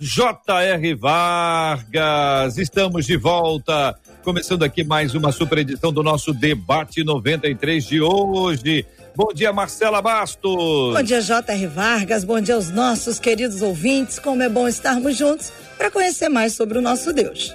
J.R. Vargas. Estamos de volta. Começando aqui mais uma super edição do nosso debate 93 de hoje. Bom dia, Marcela Bastos. Bom dia, J.R. Vargas. Bom dia aos nossos queridos ouvintes. Como é bom estarmos juntos para conhecer mais sobre o nosso Deus.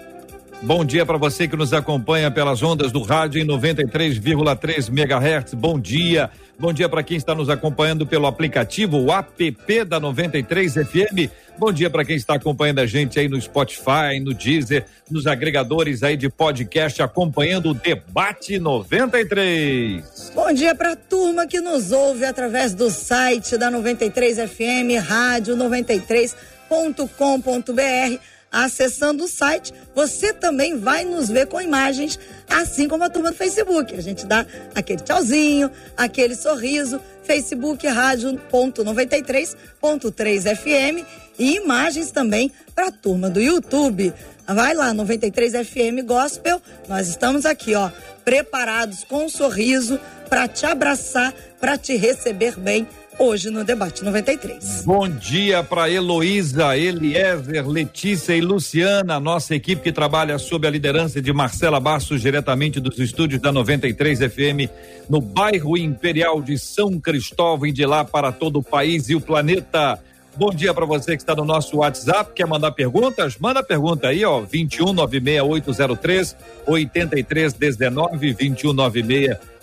Bom dia para você que nos acompanha pelas ondas do rádio em 93,3 MHz. Bom dia. Bom dia para quem está nos acompanhando pelo aplicativo, o app da 93 FM. Bom dia para quem está acompanhando a gente aí no Spotify, no Deezer, nos agregadores aí de podcast, acompanhando o Debate 93. Bom dia para a turma que nos ouve através do site da 93 FM, rádio 93.com.br acessando o site, você também vai nos ver com imagens, assim como a turma do Facebook. A gente dá aquele tchauzinho, aquele sorriso, Facebook Rádio.93.3 FM e imagens também para a turma do YouTube. Vai lá, 93 FM Gospel. Nós estamos aqui, ó, preparados com um sorriso para te abraçar, para te receber bem hoje no Debate 93. Bom dia para Heloísa, Eliezer, Letícia e Luciana, nossa equipe que trabalha sob a liderança de Marcela Bastos, diretamente dos estúdios da 93 FM, no bairro Imperial de São Cristóvão e de lá para todo o país e o planeta. Bom dia para você que está no nosso WhatsApp, quer mandar perguntas? Manda pergunta aí, ó, 21 96803 8319 21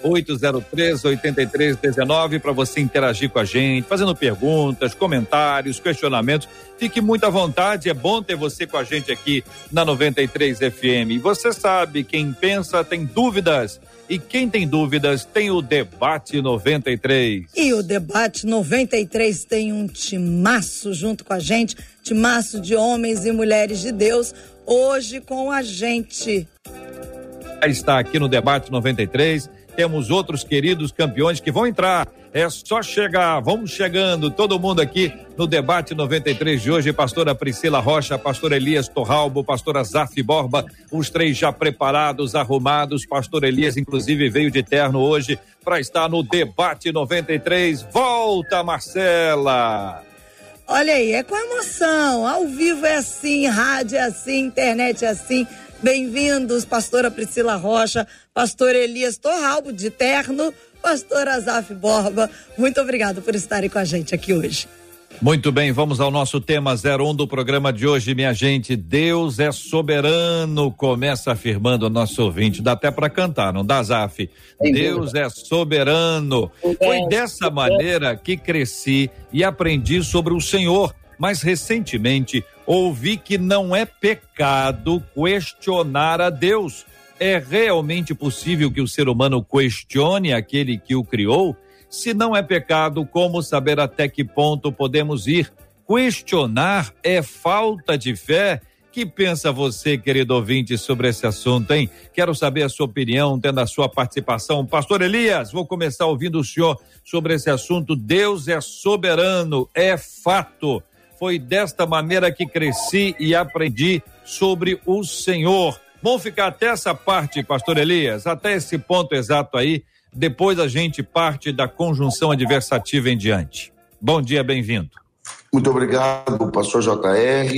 96 803 8319 para você interagir com a gente, fazendo perguntas, comentários, questionamentos. Fique muito à vontade, é bom ter você com a gente aqui na 93 FM. E você sabe, quem pensa tem dúvidas. E quem tem dúvidas tem o Debate 93. E o Debate 93 tem um timaço junto com a gente timaço de homens e mulheres de Deus, hoje com a gente. Está aqui no Debate 93 temos outros queridos campeões que vão entrar. É só chegar, vamos chegando, todo mundo aqui no debate 93 de hoje. Pastora Priscila Rocha, pastor Elias Torralbo, pastora Zaf Borba, os três já preparados, arrumados. Pastor Elias, inclusive, veio de terno hoje para estar no debate 93. Volta, Marcela! Olha aí, é com emoção. Ao vivo é assim, rádio é assim, internet é assim. Bem-vindos, pastora Priscila Rocha, pastor Elias Torralbo, de terno, pastor Azaf Borba. Muito obrigado por estarem com a gente aqui hoje. Muito bem, vamos ao nosso tema 01 do programa de hoje, minha gente. Deus é soberano, começa afirmando o nosso ouvinte. Dá até para cantar, não dá, Zaf? Deus é soberano. Foi dessa maneira que cresci e aprendi sobre o Senhor. Mas recentemente ouvi que não é pecado questionar a Deus. É realmente possível que o ser humano questione aquele que o criou? Se não é pecado, como saber até que ponto podemos ir? Questionar é falta de fé? Que pensa você, querido ouvinte, sobre esse assunto, hein? Quero saber a sua opinião, tendo a sua participação. Pastor Elias, vou começar ouvindo o senhor sobre esse assunto. Deus é soberano, é fato. Foi desta maneira que cresci e aprendi sobre o Senhor. Vamos ficar até essa parte, pastor Elias, até esse ponto exato aí. Depois a gente parte da conjunção adversativa em diante. Bom dia, bem-vindo. Muito obrigado, pastor JR.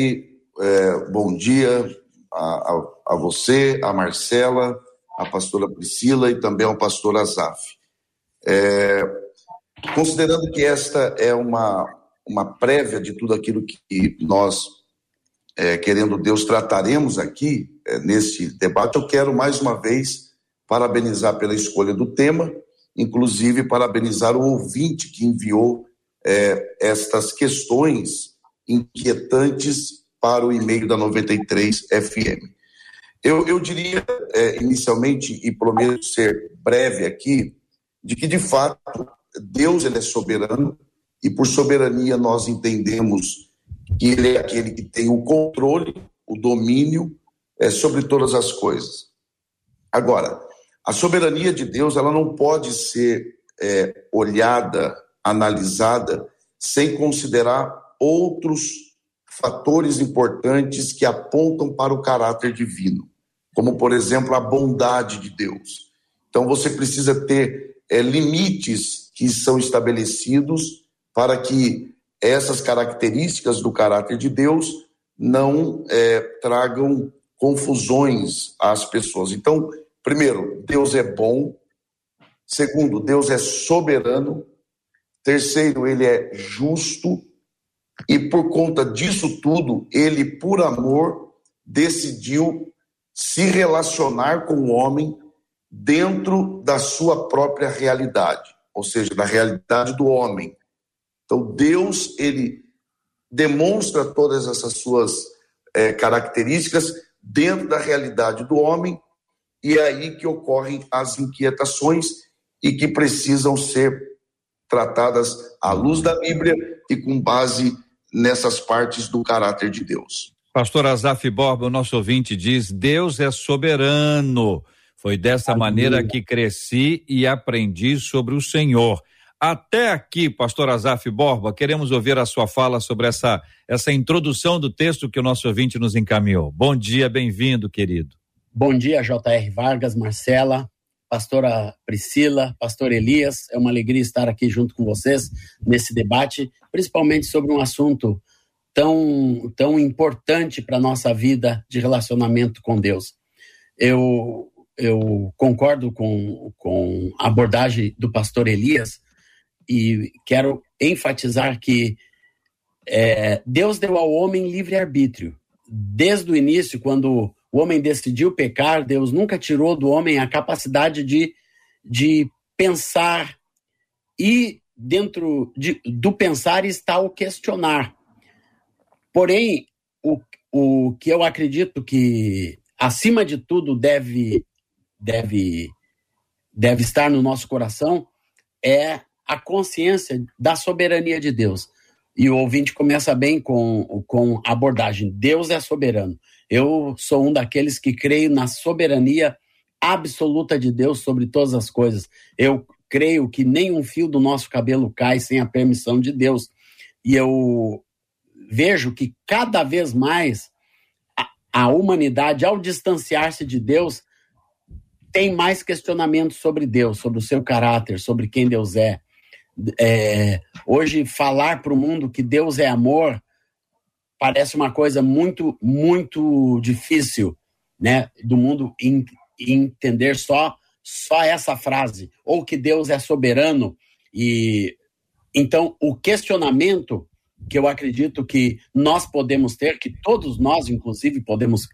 É, bom dia a, a, a, você, a Marcela, a pastora Priscila e também ao pastor Azaf. É, considerando que esta é uma, uma prévia de tudo aquilo que nós, é, querendo Deus, trataremos aqui é, nesse debate. Eu quero mais uma vez parabenizar pela escolha do tema, inclusive parabenizar o ouvinte que enviou é, estas questões inquietantes para o e-mail da 93 FM. Eu, eu diria, é, inicialmente, e prometo ser breve aqui, de que, de fato, Deus ele é soberano, e por soberania nós entendemos que ele é aquele que tem o controle, o domínio é, sobre todas as coisas. Agora, a soberania de Deus ela não pode ser é, olhada, analisada, sem considerar outros fatores importantes que apontam para o caráter divino, como, por exemplo, a bondade de Deus. Então, você precisa ter é, limites que são estabelecidos para que essas características do caráter de Deus não é, tragam confusões às pessoas. Então, primeiro, Deus é bom. Segundo, Deus é soberano. Terceiro, ele é justo. E por conta disso tudo, ele, por amor, decidiu se relacionar com o homem dentro da sua própria realidade, ou seja, da realidade do homem. Então, Deus, ele demonstra todas essas suas é, características dentro da realidade do homem, e é aí que ocorrem as inquietações e que precisam ser tratadas à luz da Bíblia e com base nessas partes do caráter de Deus. Pastor Azaf Borba, o nosso ouvinte diz: Deus é soberano. Foi dessa maneira que cresci e aprendi sobre o Senhor. Até aqui, pastor Azaf Borba, queremos ouvir a sua fala sobre essa, essa introdução do texto que o nosso ouvinte nos encaminhou. Bom dia, bem-vindo, querido. Bom dia, J.R. Vargas, Marcela, pastora Priscila, pastor Elias. É uma alegria estar aqui junto com vocês nesse debate, principalmente sobre um assunto tão, tão importante para a nossa vida de relacionamento com Deus. Eu, eu concordo com, com a abordagem do pastor Elias e quero enfatizar que é, Deus deu ao homem livre-arbítrio. Desde o início, quando o homem decidiu pecar, Deus nunca tirou do homem a capacidade de, de pensar e dentro de, do pensar está o questionar. Porém, o, o que eu acredito que, acima de tudo, deve, deve, deve estar no nosso coração é a consciência da soberania de Deus. E o ouvinte começa bem com, com a abordagem: Deus é soberano. Eu sou um daqueles que creio na soberania absoluta de Deus sobre todas as coisas. Eu creio que nenhum fio do nosso cabelo cai sem a permissão de Deus. E eu vejo que cada vez mais a, a humanidade, ao distanciar-se de Deus, tem mais questionamentos sobre Deus, sobre o seu caráter, sobre quem Deus é. É hoje, falar para o mundo que Deus é amor parece uma coisa muito, muito difícil, né? Do mundo in, entender só só essa frase, ou que Deus é soberano e então o questionamento que eu acredito que nós podemos ter, que todos nós inclusive podemos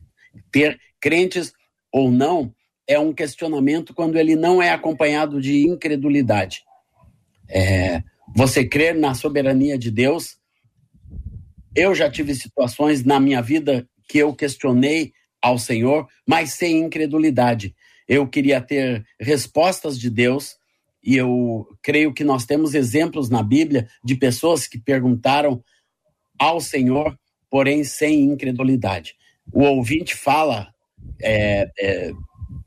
ter, crentes ou não, é um questionamento quando ele não é acompanhado de incredulidade. É, você crer na soberania de Deus eu já tive situações na minha vida que eu questionei ao Senhor, mas sem incredulidade. Eu queria ter respostas de Deus, e eu creio que nós temos exemplos na Bíblia de pessoas que perguntaram ao Senhor, porém sem incredulidade. O ouvinte fala, é, é,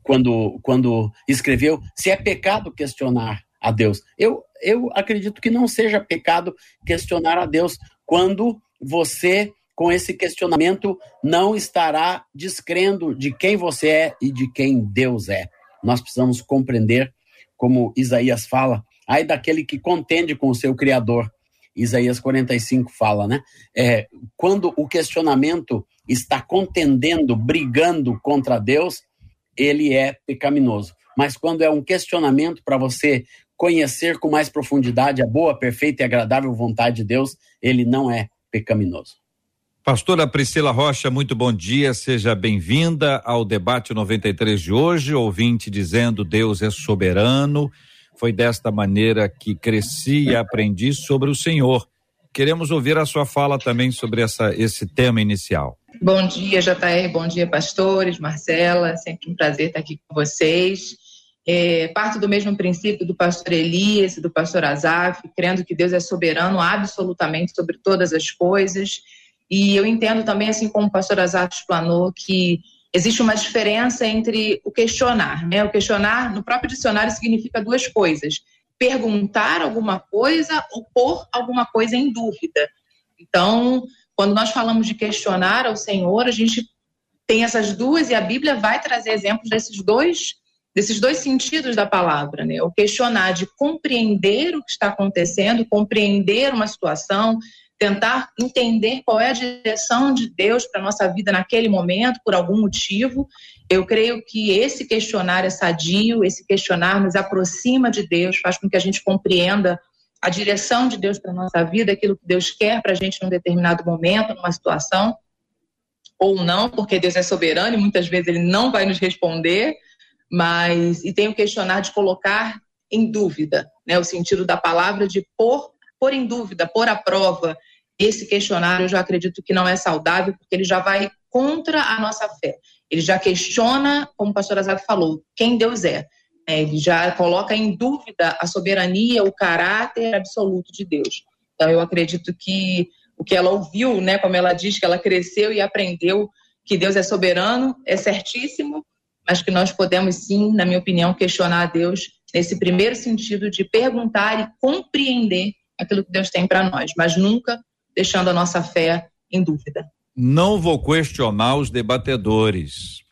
quando, quando escreveu, se é pecado questionar a Deus. Eu, eu acredito que não seja pecado questionar a Deus quando você, com esse questionamento, não estará descrendo de quem você é e de quem Deus é. Nós precisamos compreender, como Isaías fala, ai daquele que contende com o seu Criador. Isaías 45 fala, né? É, quando o questionamento está contendendo, brigando contra Deus, ele é pecaminoso. Mas quando é um questionamento para você conhecer com mais profundidade a boa, perfeita e agradável vontade de Deus, ele não é pecaminoso. Pastora Priscila Rocha, muito bom dia, seja bem-vinda ao debate 93 de hoje, ouvinte dizendo Deus é soberano. Foi desta maneira que cresci e aprendi sobre o Senhor. Queremos ouvir a sua fala também sobre essa, esse tema inicial. Bom dia, JR, bom dia, pastores, Marcela, sempre um prazer estar aqui com vocês. É, parto do mesmo princípio do pastor Elias e do pastor Azaf, crendo que Deus é soberano absolutamente sobre todas as coisas E eu entendo também, assim como o pastor Azar explanou, que existe uma diferença entre o questionar. Né? O questionar, no próprio dicionário, significa duas coisas: perguntar alguma coisa ou pôr alguma coisa em dúvida. Então, quando nós falamos de questionar ao Senhor, a gente tem essas duas e a Bíblia vai trazer exemplos desses dois desses dois sentidos da palavra, né? O questionar de compreender o que está acontecendo, compreender uma situação, tentar entender qual é a direção de Deus para nossa vida naquele momento, por algum motivo. Eu creio que esse questionar é sadio, esse questionar nos aproxima de Deus, faz com que a gente compreenda a direção de Deus para nossa vida, aquilo que Deus quer para a gente num determinado momento, numa situação, ou não, porque Deus é soberano e muitas vezes ele não vai nos responder, mas e tem o questionar de colocar em dúvida, né, o sentido da palavra de pôr, pôr em dúvida, pôr à prova. Esse questionário eu já acredito que não é saudável, porque ele já vai contra a nossa fé. Ele já questiona, como o pastor Azar falou, quem Deus é. é. Ele já coloca em dúvida a soberania, o caráter absoluto de Deus. Então eu acredito que o que ela ouviu, né, como ela diz, que ela cresceu e aprendeu que Deus é soberano, é certíssimo, mas que nós podemos sim, na minha opinião, questionar a Deus nesse primeiro sentido de perguntar e compreender aquilo que Deus tem para nós, mas nunca deixando a nossa fé em dúvida. Não vou questionar os debatedores,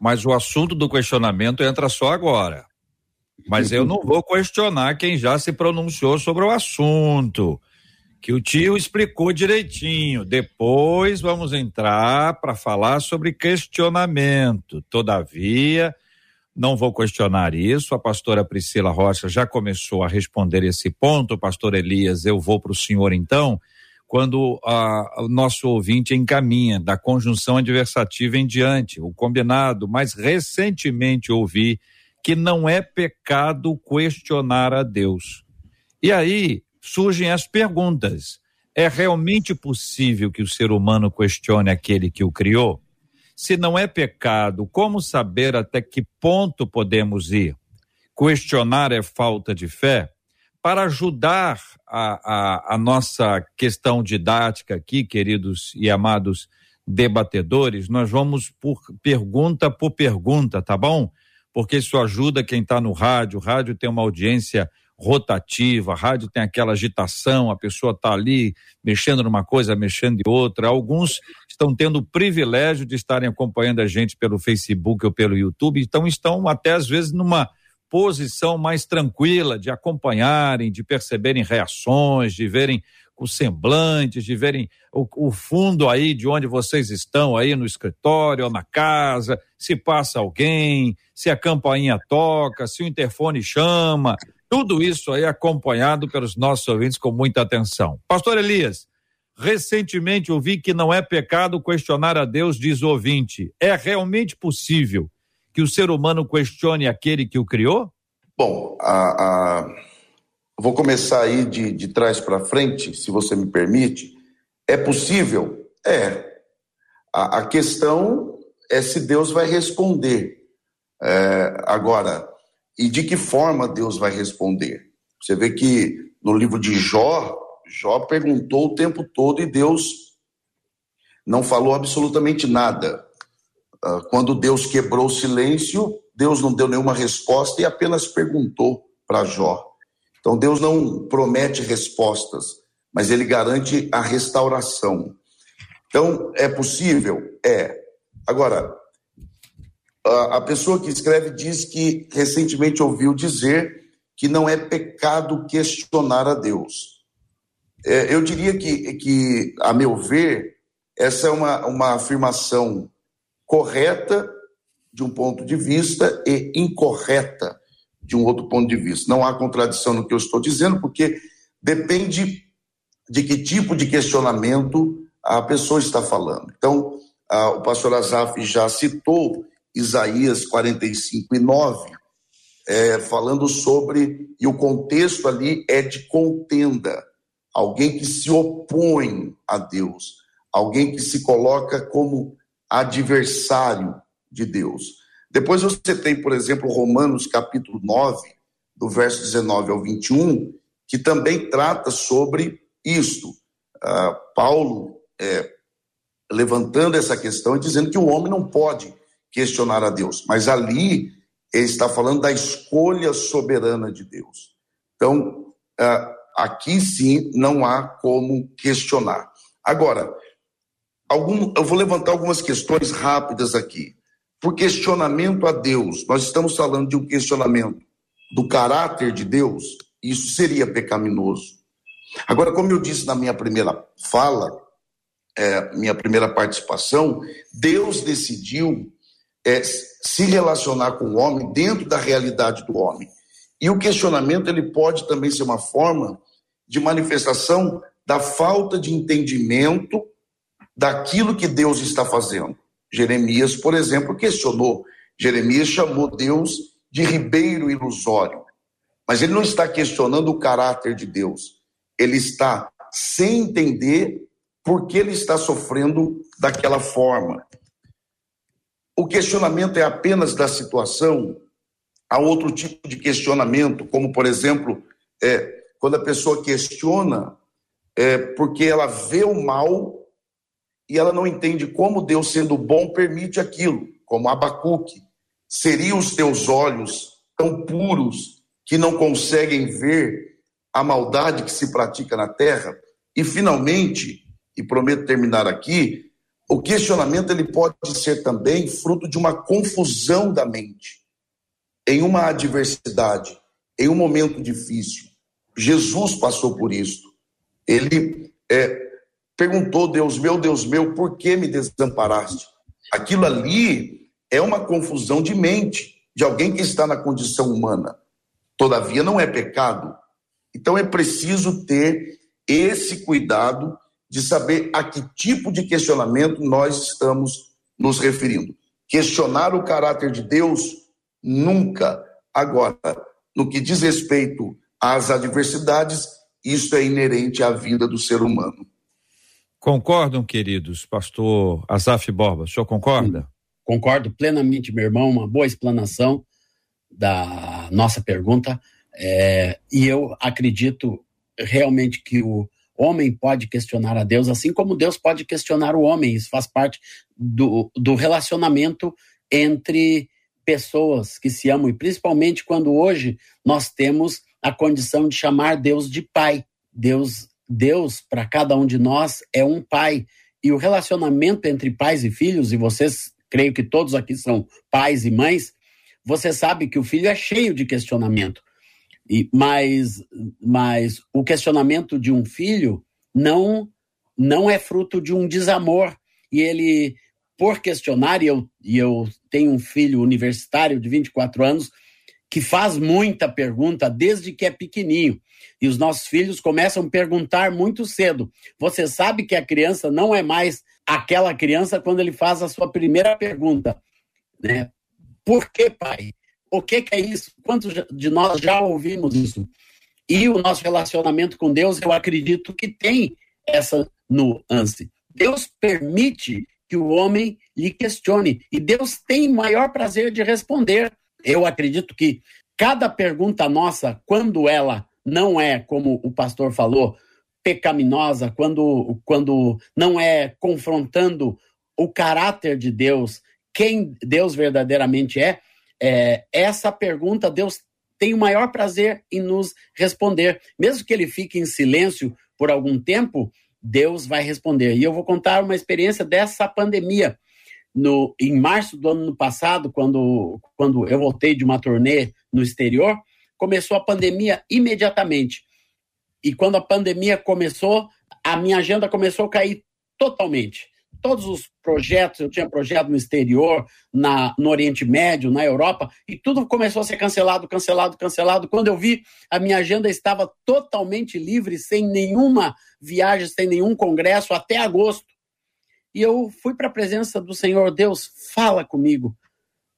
mas o assunto do questionamento entra só agora. Mas eu não vou questionar quem já se pronunciou sobre o assunto que o tio explicou direitinho. Depois vamos entrar para falar sobre questionamento. Todavia, não vou questionar isso. A pastora Priscila Rocha já começou a responder esse ponto. Pastor Elias, eu vou para o senhor então. Quando a, o nosso ouvinte encaminha da conjunção adversativa em diante, o combinado, mas recentemente ouvi que não é pecado questionar a Deus. E aí, surgem as perguntas. É realmente possível que o ser humano questione aquele que o criou? Se não é pecado, como saber até que ponto podemos ir? Questionar é falta de fé? Para ajudar a, a, a nossa questão didática aqui, queridos e amados debatedores, nós vamos por pergunta por pergunta, tá bom? Porque isso ajuda quem está no rádio. O rádio tem uma audiência rotativa, a rádio tem aquela agitação, a pessoa está ali mexendo numa coisa, mexendo em outra. Alguns estão tendo o privilégio de estarem acompanhando a gente pelo Facebook ou pelo YouTube, então estão até às vezes numa posição mais tranquila de acompanharem, de perceberem reações, de verem os semblantes, de verem o, o, fundo aí de onde vocês estão, aí no escritório ou na casa, se passa alguém, se a campainha toca, se o interfone chama, tudo isso aí acompanhado pelos nossos ouvintes com muita atenção. Pastor Elias, recentemente ouvi que não é pecado questionar a Deus, diz o ouvinte. É realmente possível que o ser humano questione aquele que o criou? Bom, a, a... vou começar aí de, de trás para frente, se você me permite. É possível? É. A, a questão é se Deus vai responder. É, agora, e de que forma Deus vai responder. Você vê que no livro de Jó, Jó perguntou o tempo todo e Deus não falou absolutamente nada. Ah, quando Deus quebrou o silêncio, Deus não deu nenhuma resposta e apenas perguntou para Jó. Então Deus não promete respostas, mas ele garante a restauração. Então é possível? É. Agora, a pessoa que escreve diz que recentemente ouviu dizer que não é pecado questionar a Deus. É, eu diria que, que, a meu ver, essa é uma, uma afirmação correta de um ponto de vista e incorreta de um outro ponto de vista. Não há contradição no que eu estou dizendo, porque depende de que tipo de questionamento a pessoa está falando. Então, o pastor Azaf já citou Isaías 45 e 9, é, falando sobre, e o contexto ali é de contenda, alguém que se opõe a Deus, alguém que se coloca como adversário de Deus. Depois você tem, por exemplo, Romanos capítulo 9, do verso 19 ao 21, que também trata sobre isto. Uh, Paulo é, levantando essa questão e dizendo que o homem não pode questionar a Deus, mas ali ele está falando da escolha soberana de Deus. Então, ah, aqui sim não há como questionar. Agora, algum, eu vou levantar algumas questões rápidas aqui. Por questionamento a Deus, nós estamos falando de um questionamento do caráter de Deus, isso seria pecaminoso. Agora, como eu disse na minha primeira fala, é, minha primeira participação, Deus decidiu é, se relacionar com o homem dentro da realidade do homem. E o questionamento ele pode também ser uma forma de manifestação da falta de entendimento daquilo que Deus está fazendo. Jeremias, por exemplo, questionou. Jeremias chamou Deus de ribeiro ilusório. Mas ele não está questionando o caráter de Deus. Ele está sem entender por que ele está sofrendo daquela forma. O questionamento é apenas da situação. Há outro tipo de questionamento, como, por exemplo, é, quando a pessoa questiona é, porque ela vê o mal e ela não entende como Deus, sendo bom, permite aquilo, como Abacuque. Seriam os teus olhos tão puros que não conseguem ver a maldade que se pratica na terra? E finalmente, e prometo terminar aqui, o questionamento ele pode ser também fruto de uma confusão da mente em uma adversidade, em um momento difícil. Jesus passou por isso. Ele é, perguntou, Deus meu, Deus meu, por que me desamparaste? Aquilo ali é uma confusão de mente de alguém que está na condição humana. Todavia, não é pecado. Então, é preciso ter esse cuidado de saber a que tipo de questionamento nós estamos nos referindo. Questionar o caráter de Deus, nunca. Agora, no que diz respeito às adversidades, isso é inerente à vida do ser humano. Concordam, queridos? Pastor Azaf Borba, o senhor concorda? Sim, concordo plenamente, meu irmão. Uma boa explanação da nossa pergunta. É, e eu acredito realmente que o homem pode questionar a Deus, assim como Deus pode questionar o homem. Isso faz parte do, do relacionamento entre pessoas que se amam, e principalmente quando hoje nós temos a condição de chamar Deus de Pai. Deus Deus, para cada um de nós, é um pai. E o relacionamento entre pais e filhos, e vocês, creio que todos aqui são pais e mães, você sabe que o filho é cheio de questionamento. E, mas, mas o questionamento de um filho não, não é fruto de um desamor. E ele, por questionar, e eu, e eu tenho um filho universitário de 24 anos, que faz muita pergunta desde que é pequenininho. E os nossos filhos começam a perguntar muito cedo. Você sabe que a criança não é mais aquela criança quando ele faz a sua primeira pergunta, né? Por que, pai? O que, que é isso? Quantos de nós já ouvimos isso? E o nosso relacionamento com Deus, eu acredito que tem essa nuance. Deus permite que o homem lhe questione e Deus tem maior prazer de responder. Eu acredito que cada pergunta nossa, quando ela não é, como o pastor falou, pecaminosa, quando, quando não é confrontando o caráter de Deus, quem Deus verdadeiramente é, é essa pergunta Deus tem o maior prazer em nos responder. Mesmo que ele fique em silêncio por algum tempo, Deus vai responder. E eu vou contar uma experiência dessa pandemia no, em março do ano passado, quando, quando eu voltei de uma turnê no exterior, começou a pandemia imediatamente. E quando a pandemia começou, a minha agenda começou a cair totalmente. Todos os projetos, eu tinha projeto no exterior, na, no Oriente Médio, na Europa, e tudo começou a ser cancelado, cancelado, cancelado. Quando eu vi, a minha agenda estava totalmente livre, sem nenhuma viagem, sem nenhum congresso, até agosto. E eu fui para a presença do Senhor, Deus, fala comigo.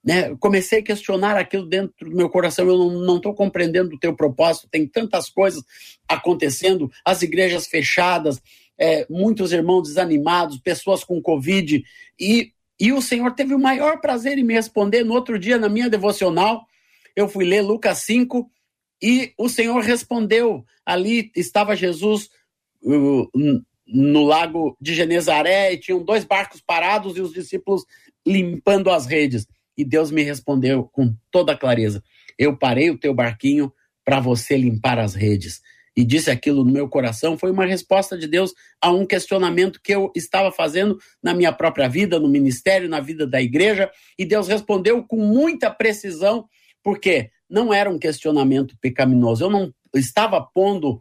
Né? comecei a questionar aquilo dentro do meu coração. Eu não estou compreendendo o teu propósito. Tem tantas coisas acontecendo, as igrejas fechadas, é, muitos irmãos desanimados, pessoas com Covid. E, e o Senhor teve o maior prazer em me responder. No outro dia, na minha devocional, eu fui ler Lucas 5 e o Senhor respondeu. Ali estava Jesus uh, no lago de Genezaré e tinham dois barcos parados e os discípulos limpando as redes. E Deus me respondeu com toda clareza: Eu parei o teu barquinho para você limpar as redes. E disse aquilo no meu coração, foi uma resposta de Deus a um questionamento que eu estava fazendo na minha própria vida, no ministério, na vida da igreja, e Deus respondeu com muita precisão, porque não era um questionamento pecaminoso. Eu não estava pondo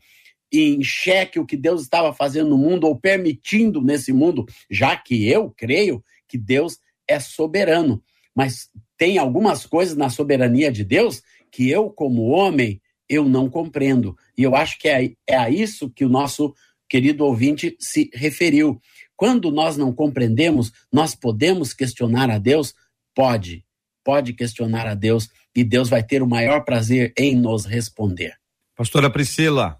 em xeque o que Deus estava fazendo no mundo ou permitindo nesse mundo, já que eu creio que Deus é soberano. Mas tem algumas coisas na soberania de Deus que eu, como homem, eu não compreendo. E eu acho que é, é a isso que o nosso querido ouvinte se referiu. Quando nós não compreendemos, nós podemos questionar a Deus? Pode, pode questionar a Deus e Deus vai ter o maior prazer em nos responder. Pastora Priscila.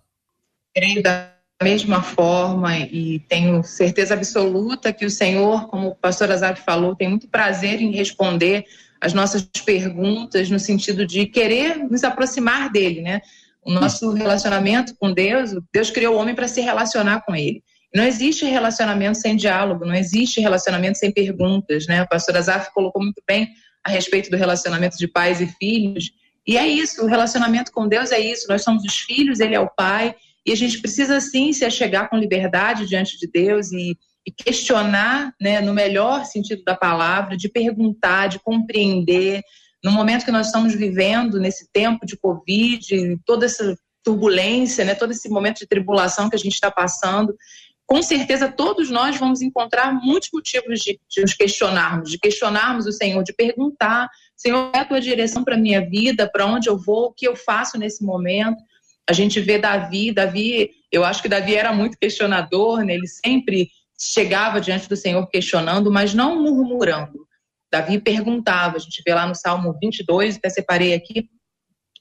Creio da mesma forma e tenho certeza absoluta que o Senhor, como o pastor Azar falou, tem muito prazer em responder as nossas perguntas no sentido de querer nos aproximar dele, né? O nosso relacionamento com Deus, Deus criou o homem para se relacionar com ele. Não existe relacionamento sem diálogo, não existe relacionamento sem perguntas, né? O pastor Azaf colocou muito bem a respeito do relacionamento de pais e filhos. E é isso, o relacionamento com Deus é isso. Nós somos os filhos, ele é o pai, e a gente precisa sim se achegar com liberdade diante de Deus e, e questionar, né, no melhor sentido da palavra, de perguntar, de compreender. No momento que nós estamos vivendo, nesse tempo de Covid, toda essa turbulência, né, todo esse momento de tribulação que a gente está passando, com certeza todos nós vamos encontrar muitos motivos de, de nos questionarmos, de questionarmos o Senhor, de perguntar, Senhor, é a tua direção para a minha vida, para onde eu vou, o que eu faço nesse momento. A gente vê Davi, Davi, eu acho que Davi era muito questionador, né? ele sempre chegava diante do Senhor questionando, mas não murmurando. Davi perguntava, a gente vê lá no Salmo 22, até separei aqui,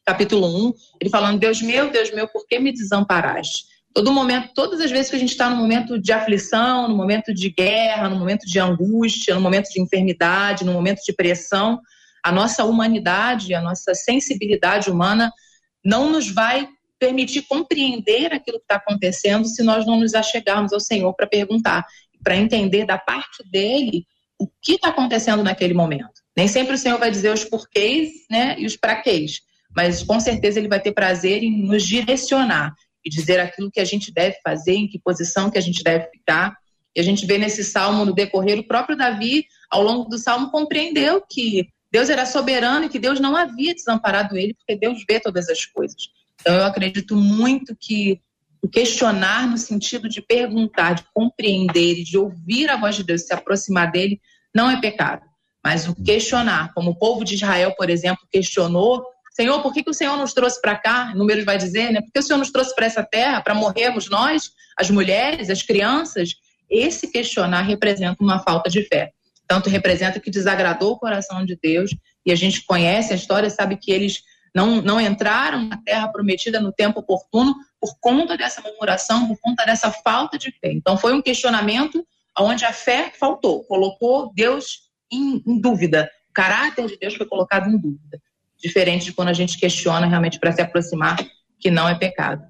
capítulo 1, ele falando: Deus meu, Deus meu, por que me desamparaste? todo momento, todas as vezes que a gente está no momento de aflição, no momento de guerra, no momento de angústia, no momento de enfermidade, no momento de pressão, a nossa humanidade, a nossa sensibilidade humana não nos vai permitir compreender aquilo que está acontecendo se nós não nos achegarmos ao Senhor para perguntar, para entender da parte dele o que está acontecendo naquele momento. Nem sempre o Senhor vai dizer os porquês né, e os praquês, mas com certeza ele vai ter prazer em nos direcionar e dizer aquilo que a gente deve fazer, em que posição que a gente deve ficar. E a gente vê nesse salmo, no decorrer, o próprio Davi, ao longo do salmo, compreendeu que Deus era soberano e que Deus não havia desamparado ele, porque Deus vê todas as coisas. Então, eu acredito muito que o questionar no sentido de perguntar, de compreender de ouvir a voz de Deus, se aproximar dele, não é pecado. Mas o questionar, como o povo de Israel, por exemplo, questionou Senhor, por que, que o Senhor nos trouxe para cá? Números vai dizer, né? Por que o Senhor nos trouxe para essa terra para morrermos nós, as mulheres, as crianças? Esse questionar representa uma falta de fé. Tanto representa que desagradou o coração de Deus, e a gente conhece a história, sabe que eles não, não entraram na terra prometida no tempo oportuno por conta dessa murmuração, por conta dessa falta de fé. Então foi um questionamento onde a fé faltou, colocou Deus em, em dúvida, o caráter de Deus foi colocado em dúvida diferente de quando a gente questiona realmente para se aproximar, que não é pecado.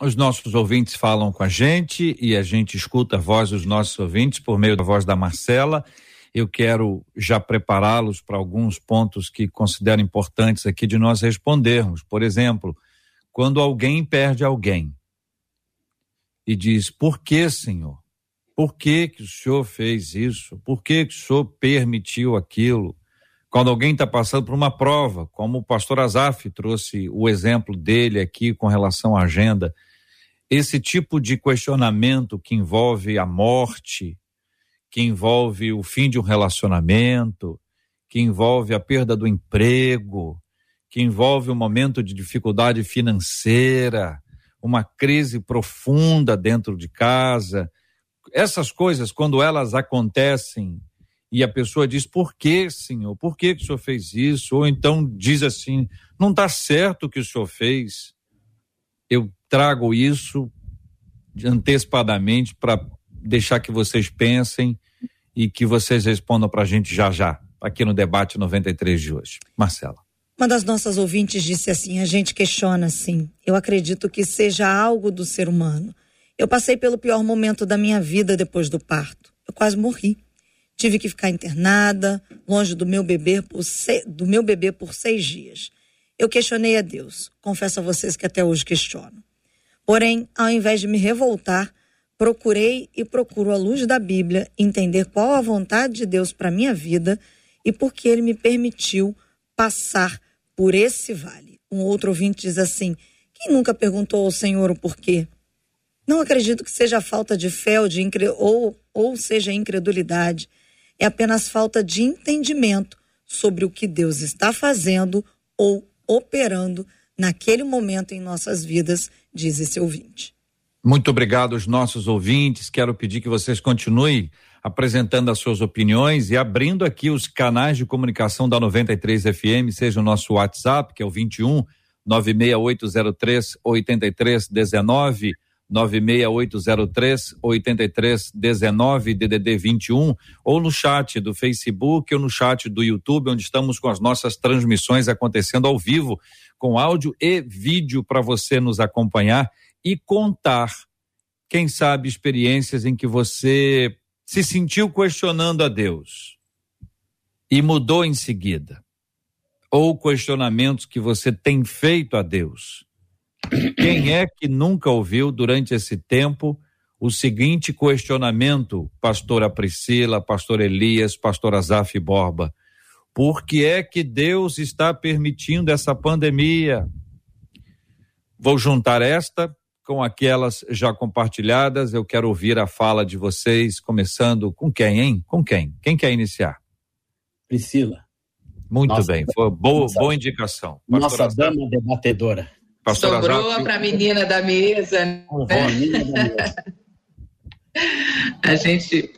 Os nossos ouvintes falam com a gente e a gente escuta a voz dos nossos ouvintes por meio da voz da Marcela. Eu quero já prepará-los para alguns pontos que considero importantes aqui de nós respondermos. Por exemplo, quando alguém perde alguém e diz: Por que, Senhor? Por que, que o Senhor fez isso? Por que, que o Senhor permitiu aquilo? Quando alguém está passando por uma prova, como o pastor Azaf trouxe o exemplo dele aqui com relação à agenda, esse tipo de questionamento que envolve a morte, que envolve o fim de um relacionamento, que envolve a perda do emprego, que envolve um momento de dificuldade financeira, uma crise profunda dentro de casa. Essas coisas, quando elas acontecem e a pessoa diz: Por que, senhor? Por que, que o senhor fez isso? Ou então diz assim: Não está certo o que o senhor fez. Eu trago isso antecipadamente para deixar que vocês pensem e que vocês respondam para a gente já já, aqui no debate 93 de hoje. Marcela. Uma das nossas ouvintes disse assim: a gente questiona assim. Eu acredito que seja algo do ser humano. Eu passei pelo pior momento da minha vida depois do parto. Eu quase morri. Tive que ficar internada, longe do meu bebê por, do meu bebê por seis dias. Eu questionei a Deus. Confesso a vocês que até hoje questiono. Porém, ao invés de me revoltar, procurei e procuro à luz da Bíblia entender qual a vontade de Deus para minha vida e por que ele me permitiu passar por esse vale. Um outro ouvinte diz assim: quem nunca perguntou ao Senhor o porquê? Não acredito que seja falta de fé ou, de incre... ou, ou seja incredulidade. É apenas falta de entendimento sobre o que Deus está fazendo ou operando naquele momento em nossas vidas, diz esse ouvinte. Muito obrigado aos nossos ouvintes. Quero pedir que vocês continuem apresentando as suas opiniões e abrindo aqui os canais de comunicação da 93 FM, seja o nosso WhatsApp, que é o 21 96803 8319 96803 8319 DDD 21 ou no chat do Facebook ou no chat do YouTube, onde estamos com as nossas transmissões acontecendo ao vivo, com áudio e vídeo para você nos acompanhar e contar, quem sabe, experiências em que você se sentiu questionando a Deus e mudou em seguida, ou questionamentos que você tem feito a Deus quem é que nunca ouviu durante esse tempo o seguinte questionamento, pastora Priscila, pastor Elias, pastor Azaf Borba? Por que é que Deus está permitindo essa pandemia? Vou juntar esta com aquelas já compartilhadas. Eu quero ouvir a fala de vocês, começando com quem, hein? Com quem? Quem quer iniciar? Priscila. Muito nossa, bem, foi boa, nossa, boa indicação. Nossa dama debatedora. Pastor Sobrou para a menina da mesa. Né? a gente.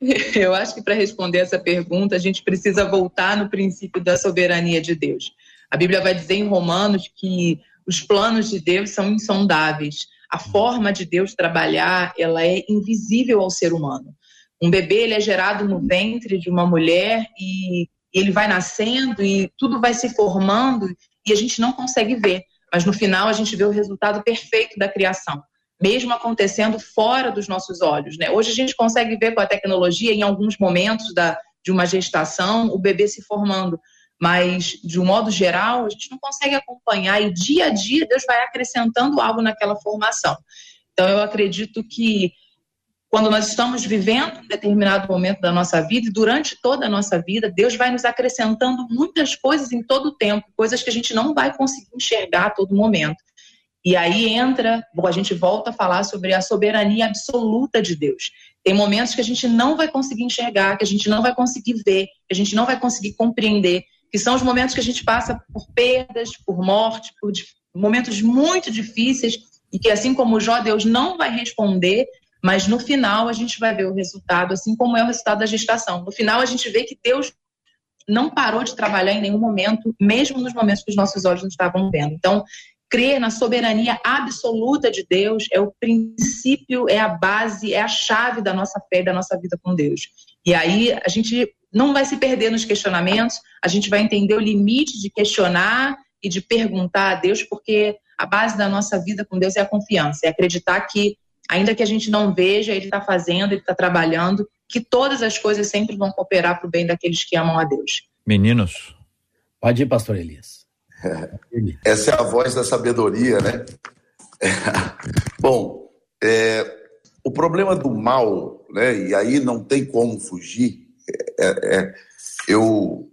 Eu acho que para responder essa pergunta, a gente precisa voltar no princípio da soberania de Deus. A Bíblia vai dizer em Romanos que os planos de Deus são insondáveis. A forma de Deus trabalhar, ela é invisível ao ser humano. Um bebê ele é gerado no ventre de uma mulher e ele vai nascendo e tudo vai se formando e a gente não consegue ver mas no final a gente vê o resultado perfeito da criação, mesmo acontecendo fora dos nossos olhos. Né? Hoje a gente consegue ver com a tecnologia, em alguns momentos da, de uma gestação, o bebê se formando, mas de um modo geral a gente não consegue acompanhar e dia a dia Deus vai acrescentando algo naquela formação. Então eu acredito que quando nós estamos vivendo um determinado momento da nossa vida, e durante toda a nossa vida, Deus vai nos acrescentando muitas coisas em todo o tempo, coisas que a gente não vai conseguir enxergar a todo momento. E aí entra, a gente volta a falar sobre a soberania absoluta de Deus. Tem momentos que a gente não vai conseguir enxergar, que a gente não vai conseguir ver, que a gente não vai conseguir compreender, que são os momentos que a gente passa por perdas, por morte, por momentos muito difíceis, e que assim como Jó, Deus não vai responder, mas no final a gente vai ver o resultado, assim como é o resultado da gestação. No final a gente vê que Deus não parou de trabalhar em nenhum momento, mesmo nos momentos que os nossos olhos não estavam vendo. Então, crer na soberania absoluta de Deus é o princípio, é a base, é a chave da nossa fé, da nossa vida com Deus. E aí a gente não vai se perder nos questionamentos, a gente vai entender o limite de questionar e de perguntar a Deus, porque a base da nossa vida com Deus é a confiança, é acreditar que ainda que a gente não veja, ele está fazendo, ele está trabalhando, que todas as coisas sempre vão cooperar para o bem daqueles que amam a Deus. Meninos. Pode ir, pastor Elias. Essa é a voz da sabedoria, né? É. Bom, é, o problema do mal, né? E aí não tem como fugir. É, é eu,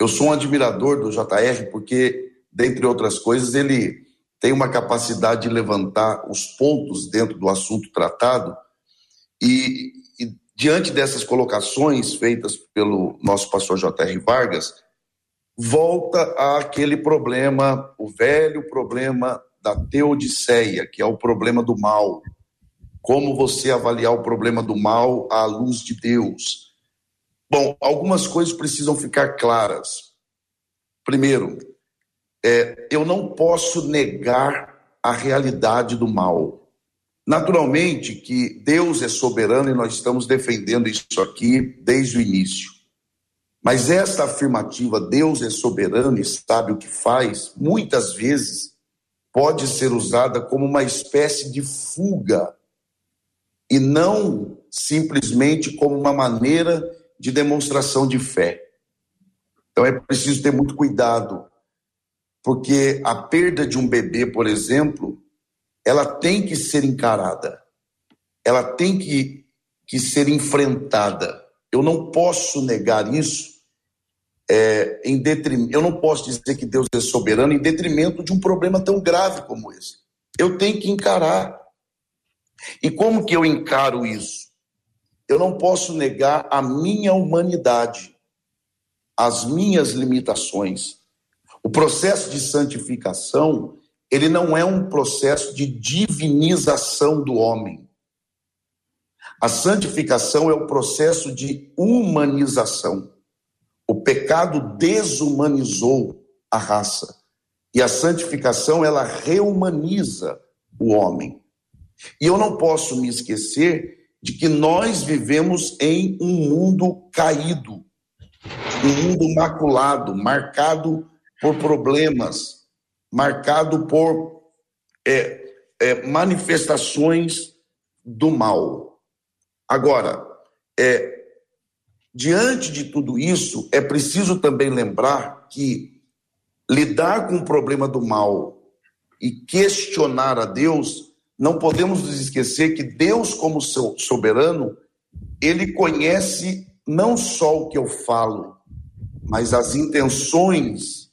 eu sou um admirador do JR porque, dentre outras coisas, ele tem uma capacidade de levantar os pontos dentro do assunto tratado e, e diante dessas colocações feitas pelo nosso pastor J.R. Vargas, volta àquele problema, o velho problema da teodiceia, que é o problema do mal. Como você avaliar o problema do mal à luz de Deus? Bom, algumas coisas precisam ficar claras. Primeiro, é, eu não posso negar a realidade do mal. Naturalmente que Deus é soberano e nós estamos defendendo isso aqui desde o início. Mas essa afirmativa, Deus é soberano e sabe o que faz, muitas vezes pode ser usada como uma espécie de fuga e não simplesmente como uma maneira de demonstração de fé. Então é preciso ter muito cuidado, porque a perda de um bebê, por exemplo, ela tem que ser encarada, ela tem que, que ser enfrentada. Eu não posso negar isso é, em detrimento. Eu não posso dizer que Deus é soberano em detrimento de um problema tão grave como esse. Eu tenho que encarar. E como que eu encaro isso? Eu não posso negar a minha humanidade, as minhas limitações. O processo de santificação, ele não é um processo de divinização do homem. A santificação é o processo de humanização. O pecado desumanizou a raça e a santificação ela reumaniza o homem. E eu não posso me esquecer de que nós vivemos em um mundo caído, um mundo maculado, marcado por problemas, marcado por é, é, manifestações do mal. Agora, é, diante de tudo isso, é preciso também lembrar que lidar com o problema do mal e questionar a Deus não podemos nos esquecer que Deus, como soberano, ele conhece não só o que eu falo, mas as intenções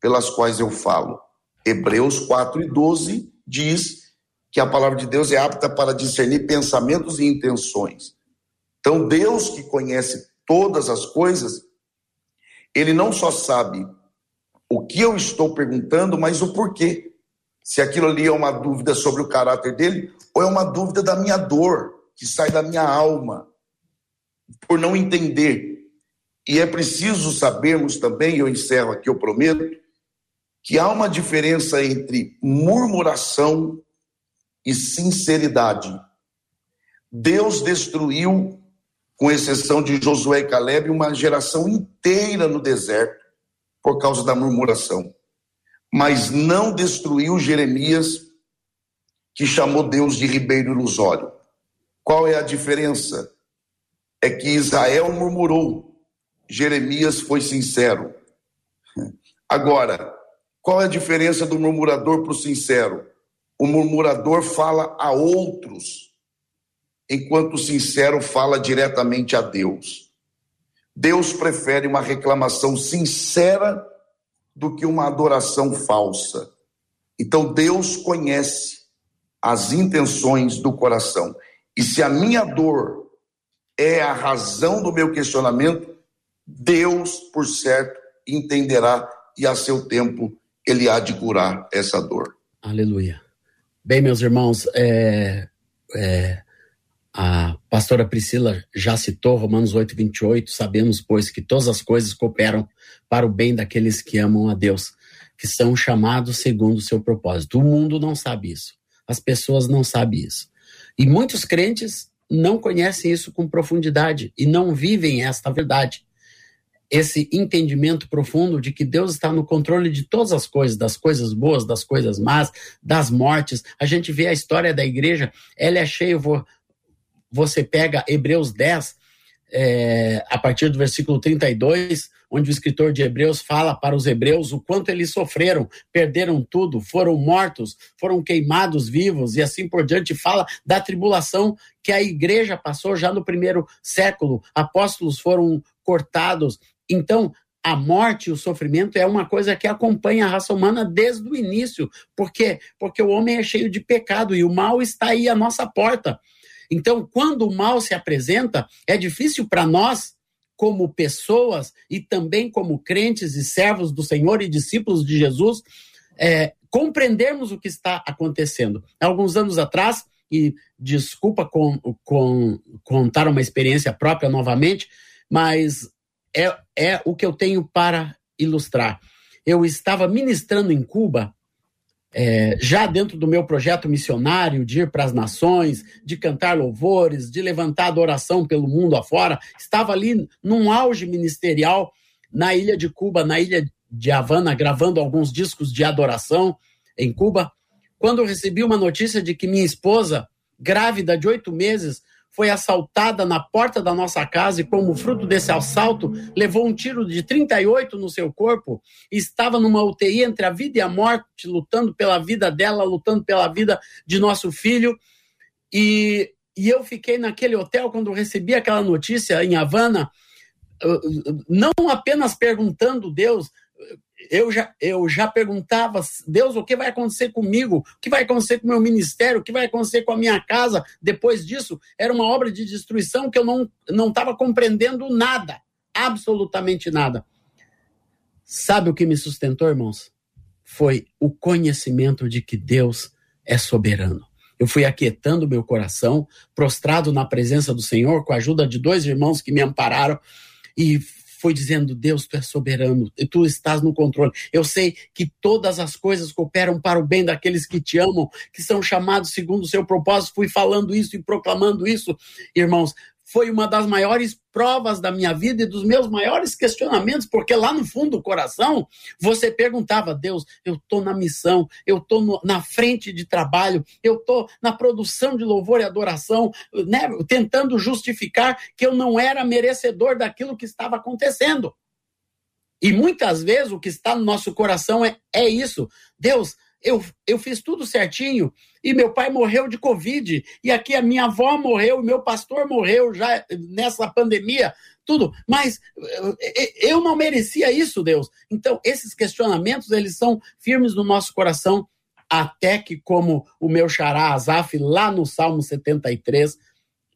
pelas quais eu falo. Hebreus 4 e 12 diz que a palavra de Deus é apta para discernir pensamentos e intenções. Então, Deus que conhece todas as coisas, ele não só sabe o que eu estou perguntando, mas o porquê se aquilo ali é uma dúvida sobre o caráter dele ou é uma dúvida da minha dor, que sai da minha alma, por não entender. E é preciso sabermos também, eu encerro aqui, eu prometo, que há uma diferença entre murmuração e sinceridade. Deus destruiu, com exceção de Josué e Caleb, uma geração inteira no deserto por causa da murmuração mas não destruiu Jeremias, que chamou Deus de ribeiro ilusório. Qual é a diferença? É que Israel murmurou, Jeremias foi sincero. Agora, qual é a diferença do murmurador para o sincero? O murmurador fala a outros, enquanto o sincero fala diretamente a Deus. Deus prefere uma reclamação sincera do que uma adoração falsa. Então Deus conhece as intenções do coração. E se a minha dor é a razão do meu questionamento, Deus, por certo, entenderá e a seu tempo ele há de curar essa dor. Aleluia. Bem, meus irmãos, é, é, a pastora Priscila já citou Romanos 8, 28. Sabemos, pois, que todas as coisas cooperam para o bem daqueles que amam a Deus, que são chamados segundo o seu propósito. O mundo não sabe isso. As pessoas não sabem isso. E muitos crentes não conhecem isso com profundidade e não vivem esta verdade. Esse entendimento profundo de que Deus está no controle de todas as coisas, das coisas boas, das coisas más, das mortes. A gente vê a história da igreja, ela é cheia. Você pega Hebreus 10, é, a partir do versículo 32, onde o escritor de Hebreus fala para os hebreus o quanto eles sofreram, perderam tudo, foram mortos, foram queimados vivos e assim por diante. Fala da tribulação que a igreja passou já no primeiro século. Apóstolos foram cortados. Então, a morte e o sofrimento é uma coisa que acompanha a raça humana desde o início. Por quê? Porque o homem é cheio de pecado e o mal está aí à nossa porta. Então, quando o mal se apresenta, é difícil para nós, como pessoas e também como crentes e servos do Senhor e discípulos de Jesus, é, compreendermos o que está acontecendo. Alguns anos atrás, e desculpa com, com, contar uma experiência própria novamente, mas é, é o que eu tenho para ilustrar. Eu estava ministrando em Cuba é, já dentro do meu projeto missionário de ir para as nações, de cantar louvores, de levantar adoração pelo mundo afora, estava ali num auge ministerial na ilha de Cuba, na ilha de Havana, gravando alguns discos de adoração em Cuba, quando eu recebi uma notícia de que minha esposa grávida de oito meses, foi assaltada na porta da nossa casa e, como fruto desse assalto, levou um tiro de 38 no seu corpo, estava numa UTI entre a vida e a morte, lutando pela vida dela, lutando pela vida de nosso filho. E, e eu fiquei naquele hotel quando recebi aquela notícia em Havana, não apenas perguntando Deus, eu já, eu já perguntava, Deus, o que vai acontecer comigo? O que vai acontecer com o meu ministério? O que vai acontecer com a minha casa? Depois disso, era uma obra de destruição que eu não estava compreendendo nada, absolutamente nada. Sabe o que me sustentou, irmãos? Foi o conhecimento de que Deus é soberano. Eu fui aquietando meu coração, prostrado na presença do Senhor, com a ajuda de dois irmãos que me ampararam, e foi dizendo: Deus, tu és soberano, tu estás no controle. Eu sei que todas as coisas cooperam para o bem daqueles que te amam, que são chamados segundo o seu propósito. Fui falando isso e proclamando isso, irmãos foi uma das maiores provas da minha vida e dos meus maiores questionamentos, porque lá no fundo do coração você perguntava: Deus, eu estou na missão, eu estou na frente de trabalho, eu estou na produção de louvor e adoração, né, tentando justificar que eu não era merecedor daquilo que estava acontecendo. E muitas vezes o que está no nosso coração é, é isso. Deus, eu, eu fiz tudo certinho e meu pai morreu de Covid, e aqui a minha avó morreu, meu pastor morreu já nessa pandemia, tudo, mas eu não merecia isso, Deus. Então, esses questionamentos, eles são firmes no nosso coração, até que, como o meu xará Azaf, lá no Salmo 73,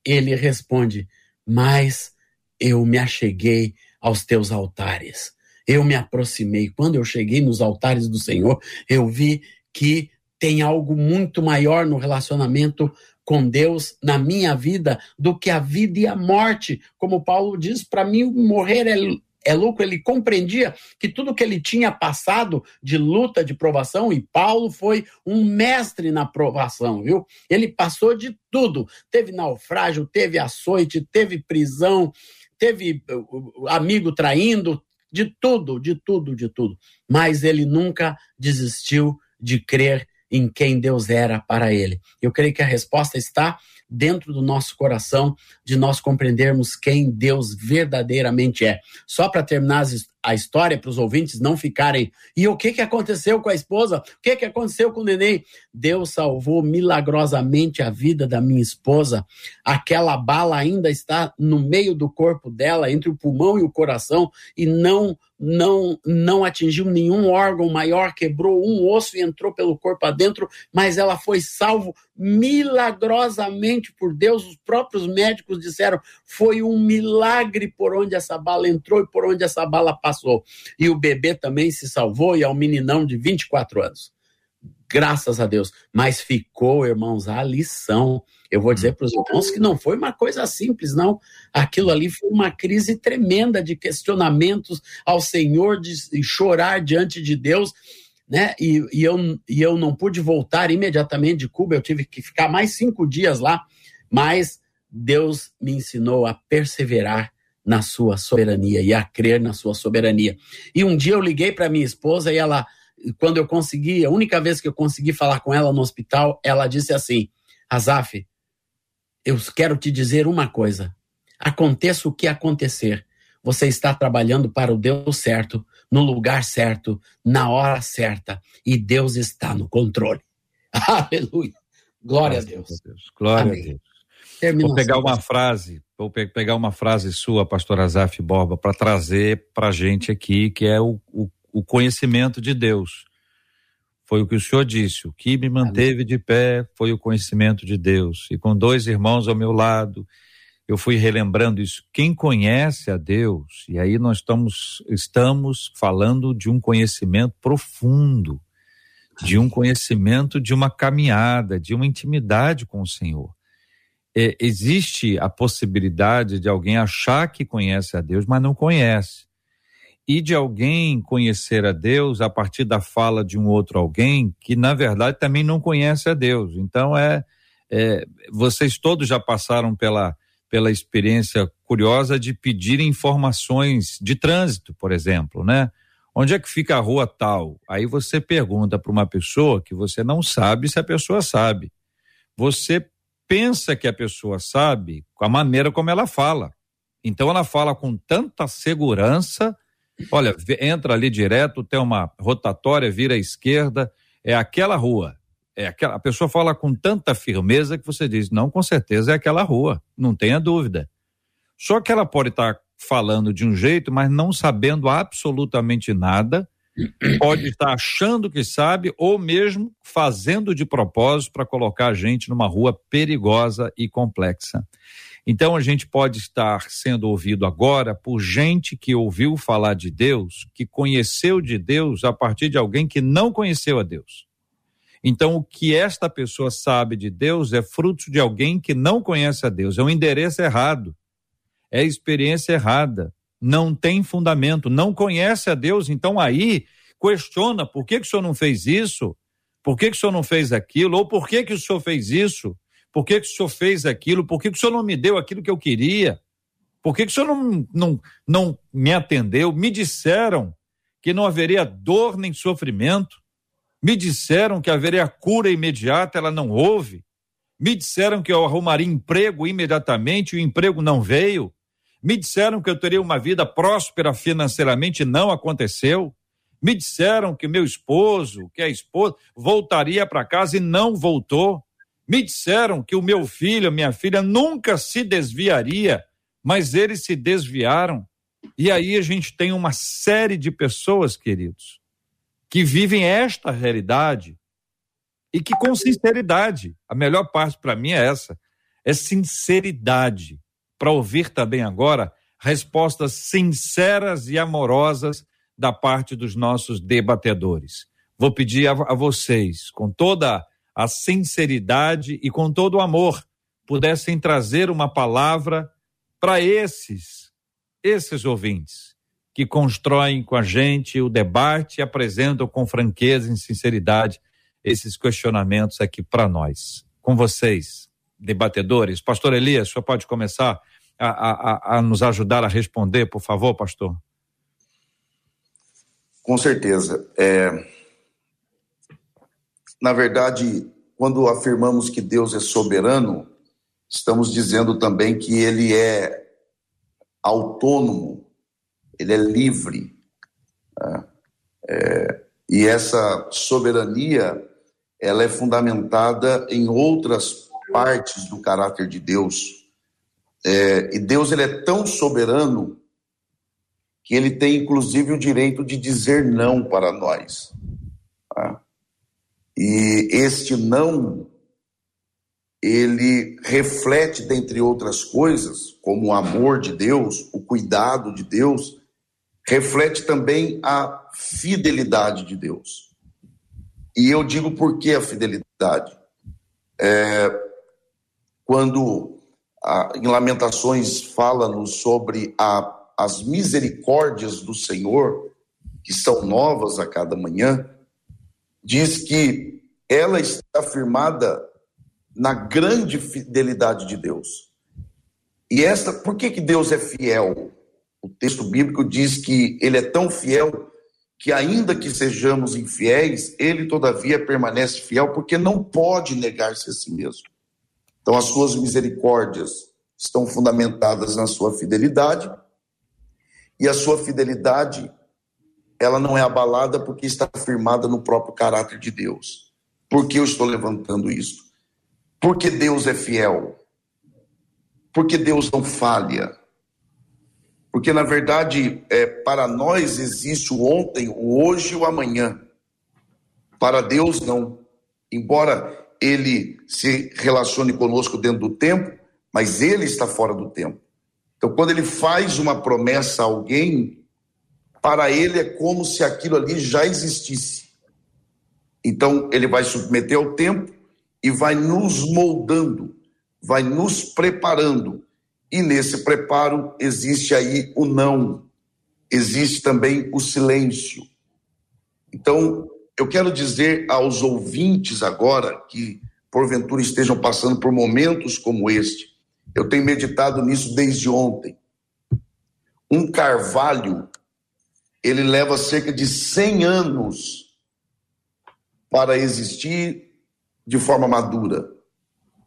ele responde, mas eu me acheguei aos teus altares. Eu me aproximei. Quando eu cheguei nos altares do Senhor, eu vi que tem algo muito maior no relacionamento com Deus na minha vida do que a vida e a morte. Como Paulo diz, para mim morrer é, é. Ele compreendia que tudo que ele tinha passado de luta, de provação, e Paulo foi um mestre na provação, viu? Ele passou de tudo. Teve naufrágio, teve açoite, teve prisão, teve uh, uh, amigo traindo, de tudo, de tudo, de tudo. Mas ele nunca desistiu de crer em quem Deus era para ele. Eu creio que a resposta está dentro do nosso coração, de nós compreendermos quem Deus verdadeiramente é. Só para terminar a história, para os ouvintes não ficarem. E o que, que aconteceu com a esposa? O que, que aconteceu com o neném? Deus salvou milagrosamente a vida da minha esposa. Aquela bala ainda está no meio do corpo dela, entre o pulmão e o coração, e não não não atingiu nenhum órgão maior, quebrou um osso e entrou pelo corpo adentro, mas ela foi salvo milagrosamente por Deus. Os próprios médicos disseram: foi um milagre por onde essa bala entrou e por onde essa bala passou. E o bebê também se salvou e é um meninão de 24 anos. Graças a Deus. Mas ficou, irmãos, a lição. Eu vou dizer para os irmãos que não foi uma coisa simples, não. Aquilo ali foi uma crise tremenda de questionamentos ao Senhor, de chorar diante de Deus né? E, e, eu, e eu não pude voltar imediatamente de Cuba, eu tive que ficar mais cinco dias lá, mas Deus me ensinou a perseverar na sua soberania e a crer na sua soberania. E um dia eu liguei para minha esposa e ela, quando eu consegui, a única vez que eu consegui falar com ela no hospital, ela disse assim: Azaf, eu quero te dizer uma coisa. Aconteça o que acontecer, você está trabalhando para o Deus certo, no lugar certo, na hora certa, e Deus está no controle. Aleluia. Glória a Deus. a Deus. Glória Amém. a Deus. Vou pegar assim. uma frase, vou pegar uma frase sua, pastor Azaf Borba, para trazer para a gente aqui, que é o, o, o, conhecimento de Deus. Foi o que o senhor disse, o que me manteve Amém. de pé foi o conhecimento de Deus. E com dois irmãos ao meu lado, eu fui relembrando isso. Quem conhece a Deus, e aí nós estamos, estamos falando de um conhecimento profundo, de um conhecimento de uma caminhada, de uma intimidade com o Senhor. É, existe a possibilidade de alguém achar que conhece a Deus, mas não conhece. E de alguém conhecer a Deus a partir da fala de um outro alguém que, na verdade, também não conhece a Deus. Então, é, é vocês todos já passaram pela pela experiência curiosa de pedir informações de trânsito, por exemplo, né? Onde é que fica a rua tal? Aí você pergunta para uma pessoa que você não sabe se a pessoa sabe. Você pensa que a pessoa sabe com a maneira como ela fala. Então ela fala com tanta segurança. Olha, entra ali direto, tem uma rotatória, vira à esquerda, é aquela rua. É aquela, a pessoa fala com tanta firmeza que você diz, não, com certeza é aquela rua, não tenha dúvida. Só que ela pode estar tá falando de um jeito, mas não sabendo absolutamente nada, pode estar achando que sabe ou mesmo fazendo de propósito para colocar a gente numa rua perigosa e complexa. Então a gente pode estar sendo ouvido agora por gente que ouviu falar de Deus, que conheceu de Deus a partir de alguém que não conheceu a Deus. Então o que esta pessoa sabe de Deus é fruto de alguém que não conhece a Deus, é um endereço errado. É experiência errada, não tem fundamento, não conhece a Deus, então aí questiona por que, que o senhor não fez isso, por que, que o senhor não fez aquilo, ou por que, que o senhor fez isso, por que, que o senhor fez aquilo, por que, que o senhor não me deu aquilo que eu queria, por que, que o senhor não, não, não me atendeu, me disseram que não haveria dor nem sofrimento, me disseram que haveria cura imediata, ela não houve, me disseram que eu arrumaria emprego imediatamente, o emprego não veio, me disseram que eu teria uma vida próspera financeiramente, não aconteceu. Me disseram que meu esposo, que a esposa, voltaria para casa e não voltou. Me disseram que o meu filho, minha filha, nunca se desviaria, mas eles se desviaram. E aí a gente tem uma série de pessoas, queridos, que vivem esta realidade e que com sinceridade, a melhor parte para mim é essa, é sinceridade para ouvir também agora respostas sinceras e amorosas da parte dos nossos debatedores. Vou pedir a, a vocês, com toda a sinceridade e com todo o amor, pudessem trazer uma palavra para esses, esses ouvintes que constroem com a gente o debate e apresentam com franqueza e sinceridade esses questionamentos aqui para nós. Com vocês, debatedores. Pastor Elias, senhor pode começar a, a, a nos ajudar a responder, por favor, pastor? Com certeza. É... Na verdade, quando afirmamos que Deus é soberano, estamos dizendo também que ele é autônomo, ele é livre. Né? É... E essa soberania, ela é fundamentada em outras partes do caráter de Deus. É, e Deus ele é tão soberano que ele tem inclusive o direito de dizer não para nós. Tá? E este não ele reflete, dentre outras coisas, como o amor de Deus, o cuidado de Deus, reflete também a fidelidade de Deus. E eu digo por que a fidelidade. É, quando ah, em Lamentações fala-nos sobre a, as misericórdias do Senhor, que são novas a cada manhã, diz que ela está firmada na grande fidelidade de Deus. E esta, por que, que Deus é fiel? O texto bíblico diz que ele é tão fiel que, ainda que sejamos infiéis, ele todavia permanece fiel, porque não pode negar-se a si mesmo. Então, as suas misericórdias estão fundamentadas na sua fidelidade, e a sua fidelidade, ela não é abalada porque está firmada no próprio caráter de Deus. Por que eu estou levantando isso? Porque Deus é fiel. Porque Deus não falha. Porque, na verdade, é, para nós existe o ontem, o hoje e o amanhã. Para Deus, não. Embora ele se relacione conosco dentro do tempo, mas ele está fora do tempo. Então, quando ele faz uma promessa a alguém, para ele é como se aquilo ali já existisse. Então, ele vai submeter ao tempo e vai nos moldando, vai nos preparando. E nesse preparo existe aí o não, existe também o silêncio. Então, eu quero dizer aos ouvintes agora que porventura estejam passando por momentos como este. Eu tenho meditado nisso desde ontem. Um carvalho, ele leva cerca de 100 anos para existir de forma madura.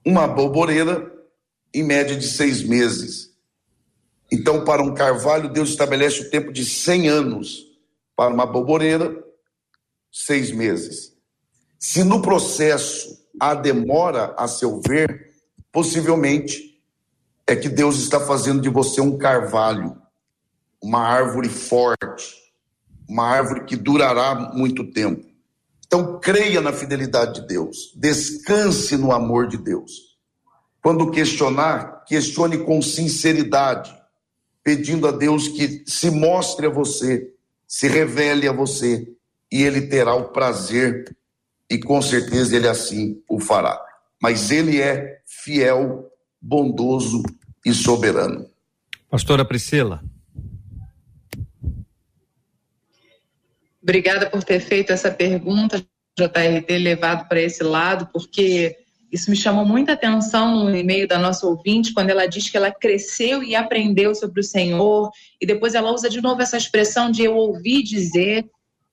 Uma boboreira, em média de seis meses. Então, para um carvalho, Deus estabelece o tempo de 100 anos. Para uma boboreira, seis meses. Se no processo há demora a seu ver, possivelmente é que Deus está fazendo de você um carvalho, uma árvore forte, uma árvore que durará muito tempo. Então, creia na fidelidade de Deus, descanse no amor de Deus. Quando questionar, questione com sinceridade, pedindo a Deus que se mostre a você, se revele a você, e ele terá o prazer, e com certeza ele assim o fará. Mas ele é fiel, bondoso e soberano. Pastora Priscila. Obrigada por ter feito essa pergunta, JR, ter levado para esse lado, porque isso me chamou muita atenção no e-mail da nossa ouvinte, quando ela diz que ela cresceu e aprendeu sobre o Senhor, e depois ela usa de novo essa expressão de eu ouvi dizer.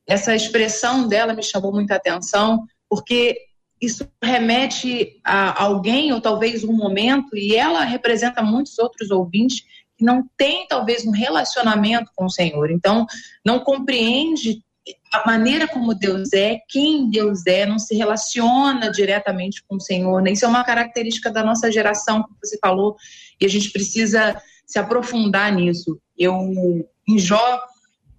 Essa expressão dela me chamou muita atenção, porque isso remete a alguém, ou talvez um momento, e ela representa muitos outros ouvintes que não têm, talvez, um relacionamento com o Senhor. Então, não compreende a maneira como Deus é, quem Deus é, não se relaciona diretamente com o Senhor. Né? Isso é uma característica da nossa geração, como você falou, e a gente precisa se aprofundar nisso. Eu, em Jó,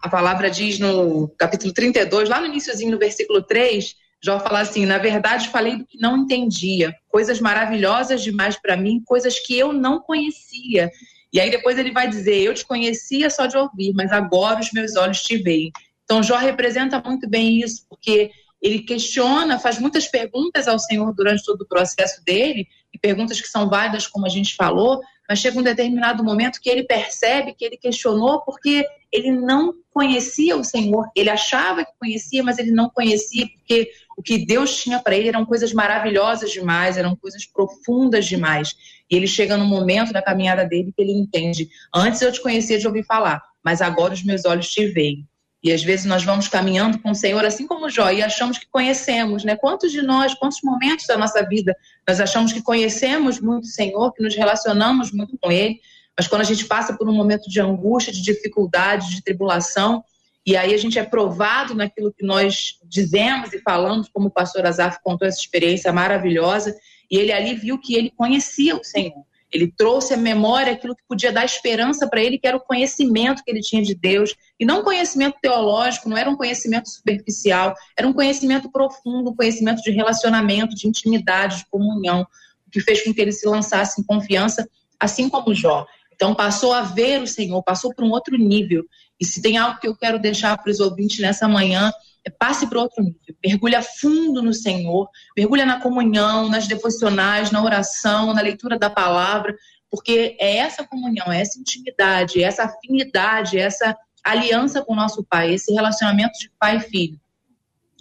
a palavra diz no capítulo 32, lá no iníciozinho, no versículo 3, Jó fala assim: na verdade, falei do que não entendia, coisas maravilhosas demais para mim, coisas que eu não conhecia. E aí depois ele vai dizer: eu te conhecia só de ouvir, mas agora os meus olhos te veem. Então, Jó representa muito bem isso, porque ele questiona, faz muitas perguntas ao Senhor durante todo o processo dele, e perguntas que são válidas, como a gente falou, mas chega um determinado momento que ele percebe que ele questionou porque ele não conhecia o Senhor. Ele achava que conhecia, mas ele não conhecia, porque o que Deus tinha para ele eram coisas maravilhosas demais, eram coisas profundas demais. E ele chega no momento da caminhada dele que ele entende: antes eu te conhecia de ouvir falar, mas agora os meus olhos te veem. E às vezes nós vamos caminhando com o Senhor, assim como Jó, e achamos que conhecemos, né? Quantos de nós, quantos momentos da nossa vida nós achamos que conhecemos muito o Senhor, que nos relacionamos muito com Ele, mas quando a gente passa por um momento de angústia, de dificuldade, de tribulação, e aí a gente é provado naquilo que nós dizemos e falamos, como o pastor Azaf contou essa experiência maravilhosa, e ele ali viu que ele conhecia o Senhor. Ele trouxe à memória aquilo que podia dar esperança para ele, que era o conhecimento que ele tinha de Deus. E não um conhecimento teológico, não era um conhecimento superficial, era um conhecimento profundo, um conhecimento de relacionamento, de intimidade, de comunhão, o que fez com que ele se lançasse em confiança, assim como Jó. Então passou a ver o Senhor, passou para um outro nível. E se tem algo que eu quero deixar para os ouvintes nessa manhã, passe para outro nível. Mergulha fundo no Senhor, mergulha na comunhão, nas devocionais, na oração, na leitura da palavra, porque é essa comunhão, é essa intimidade, é essa afinidade, é essa aliança com o nosso Pai, esse relacionamento de pai e filho,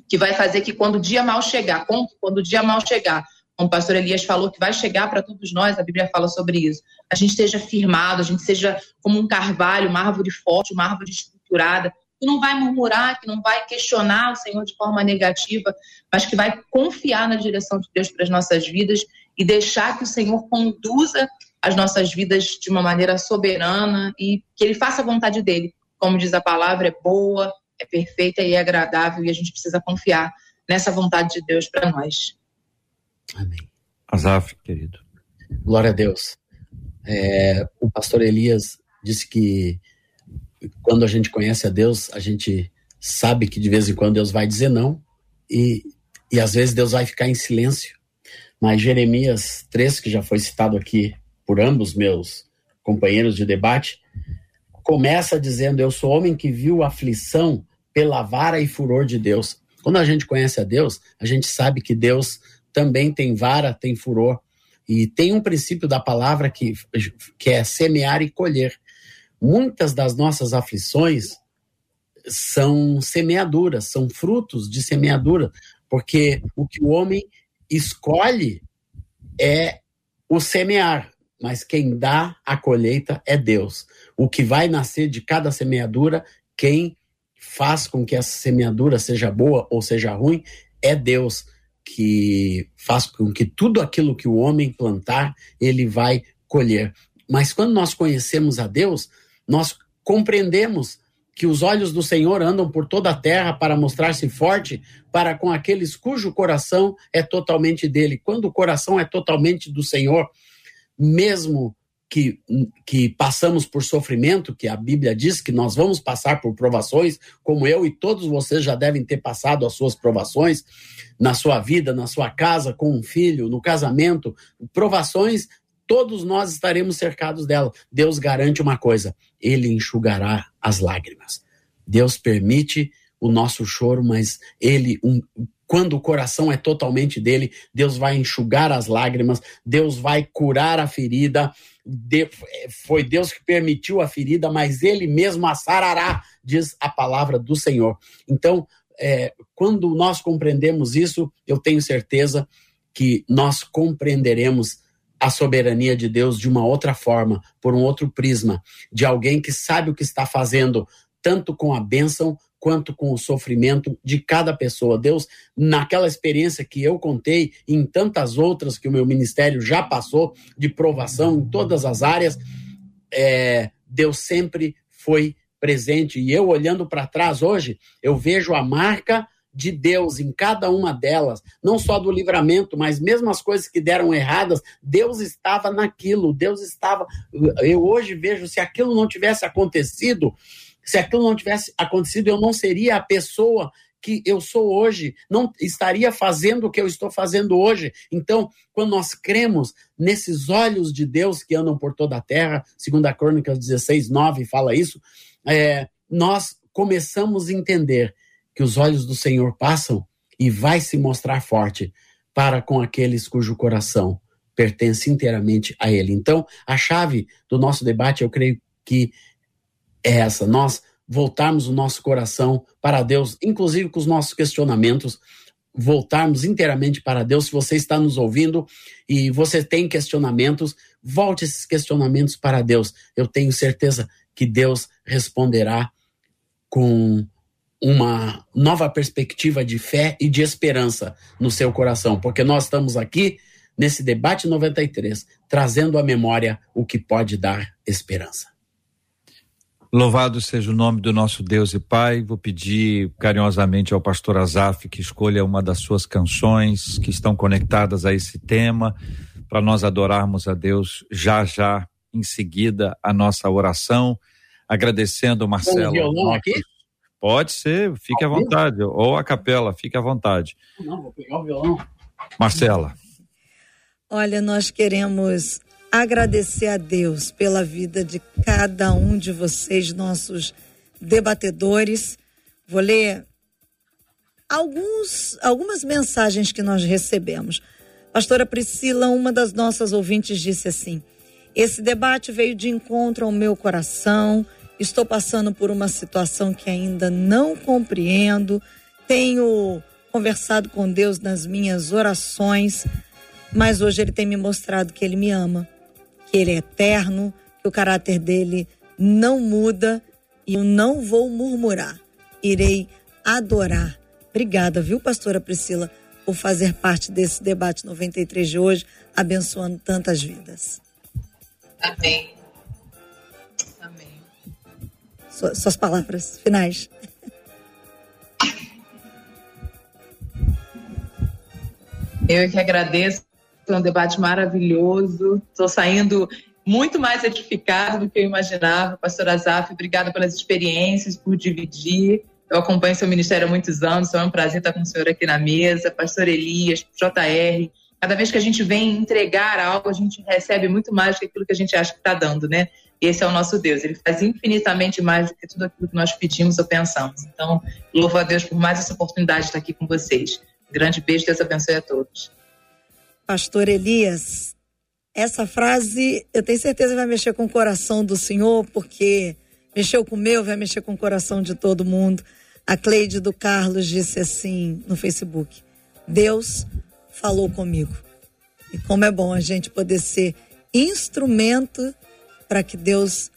que vai fazer que quando o dia mal chegar, quando o dia mal chegar, como o pastor Elias falou, que vai chegar para todos nós, a Bíblia fala sobre isso, a gente esteja firmado, a gente seja como um carvalho, uma árvore forte, uma árvore estruturada, que não vai murmurar, que não vai questionar o Senhor de forma negativa, mas que vai confiar na direção de Deus para as nossas vidas e deixar que o Senhor conduza as nossas vidas de uma maneira soberana e que Ele faça a vontade dele. Como diz a palavra, é boa, é perfeita e é agradável e a gente precisa confiar nessa vontade de Deus para nós. Amém. Azaf, querido. Glória a Deus. É, o pastor Elias disse que quando a gente conhece a Deus, a gente sabe que de vez em quando Deus vai dizer não e, e às vezes Deus vai ficar em silêncio. Mas Jeremias 3, que já foi citado aqui por ambos meus companheiros de debate, começa dizendo: Eu sou homem que viu aflição pela vara e furor de Deus. Quando a gente conhece a Deus, a gente sabe que Deus também tem vara, tem furor. E tem um princípio da palavra que, que é semear e colher. Muitas das nossas aflições são semeaduras, são frutos de semeadura, porque o que o homem escolhe é o semear, mas quem dá a colheita é Deus. O que vai nascer de cada semeadura, quem faz com que essa semeadura seja boa ou seja ruim, é Deus. que faz com que tudo aquilo que o homem plantar, ele vai colher. Mas quando nós conhecemos a Deus, nós compreendemos que os olhos do Senhor andam por toda a terra para mostrar-se forte para com aqueles cujo coração é totalmente dele. Quando o coração é totalmente do Senhor, mesmo que, que passamos por sofrimento, que a Bíblia diz que nós vamos passar por provações, como eu e todos vocês já devem ter passado as suas provações na sua vida, na sua casa, com um filho, no casamento, provações todos nós estaremos cercados dela. Deus garante uma coisa: Ele enxugará as lágrimas. Deus permite o nosso choro, mas Ele, um, quando o coração é totalmente dele, Deus vai enxugar as lágrimas, Deus vai curar a ferida. De, foi Deus que permitiu a ferida, mas Ele mesmo a sarará, diz a palavra do Senhor. Então, é, quando nós compreendemos isso, eu tenho certeza que nós compreenderemos a soberania de Deus de uma outra forma, por um outro prisma, de alguém que sabe o que está fazendo, tanto com a bênção quanto com o sofrimento de cada pessoa. Deus, naquela experiência que eu contei, em tantas outras que o meu ministério já passou, de provação em todas as áreas, é, Deus sempre foi presente. E eu, olhando para trás hoje, eu vejo a marca de Deus em cada uma delas, não só do livramento, mas mesmo as coisas que deram erradas, Deus estava naquilo, Deus estava. Eu hoje vejo, se aquilo não tivesse acontecido, se aquilo não tivesse acontecido, eu não seria a pessoa que eu sou hoje, não estaria fazendo o que eu estou fazendo hoje. Então, quando nós cremos nesses olhos de Deus que andam por toda a terra, segundo a Crônicas 16, 9 fala isso, é, nós começamos a entender que os olhos do Senhor passam e vai se mostrar forte para com aqueles cujo coração pertence inteiramente a Ele. Então, a chave do nosso debate, eu creio que é essa: nós voltarmos o nosso coração para Deus, inclusive com os nossos questionamentos, voltarmos inteiramente para Deus. Se você está nos ouvindo e você tem questionamentos, volte esses questionamentos para Deus. Eu tenho certeza que Deus responderá com uma nova perspectiva de fé e de esperança no seu coração, porque nós estamos aqui nesse debate 93, trazendo à memória o que pode dar esperança. Louvado seja o nome do nosso Deus e Pai. Vou pedir carinhosamente ao pastor Azaf que escolha uma das suas canções que estão conectadas a esse tema, para nós adorarmos a Deus já já em seguida a nossa oração, agradecendo Marcelo. Um violão aqui? Pode ser, fique à vontade. Ou a capela, fique à vontade. Não, vou pegar o violão. Marcela. Olha, nós queremos agradecer a Deus pela vida de cada um de vocês, nossos debatedores. Vou ler alguns, algumas mensagens que nós recebemos. Pastora Priscila, uma das nossas ouvintes, disse assim: Esse debate veio de encontro ao meu coração estou passando por uma situação que ainda não compreendo, tenho conversado com Deus nas minhas orações, mas hoje Ele tem me mostrado que Ele me ama, que Ele é eterno, que o caráter dele não muda e eu não vou murmurar, irei adorar. Obrigada, viu, pastora Priscila, por fazer parte desse debate 93 de hoje, abençoando tantas vidas. Amém. Suas palavras finais. Eu que agradeço, foi um debate maravilhoso. Estou saindo muito mais edificado do que eu imaginava. Pastor Azaf, obrigada pelas experiências, por dividir. Eu acompanho seu ministério há muitos anos, é um prazer estar com o senhor aqui na mesa. Pastor Elias, JR. Cada vez que a gente vem entregar algo, a gente recebe muito mais do que aquilo que a gente acha que está dando, né? Esse é o nosso Deus. Ele faz infinitamente mais do que tudo aquilo que nós pedimos ou pensamos. Então, louvo a Deus por mais essa oportunidade de estar aqui com vocês. Grande beijo, Deus abençoe a todos. Pastor Elias, essa frase eu tenho certeza vai mexer com o coração do Senhor, porque mexeu com o meu, vai mexer com o coração de todo mundo. A Cleide do Carlos disse assim no Facebook: Deus falou comigo. E como é bom a gente poder ser instrumento para que Deus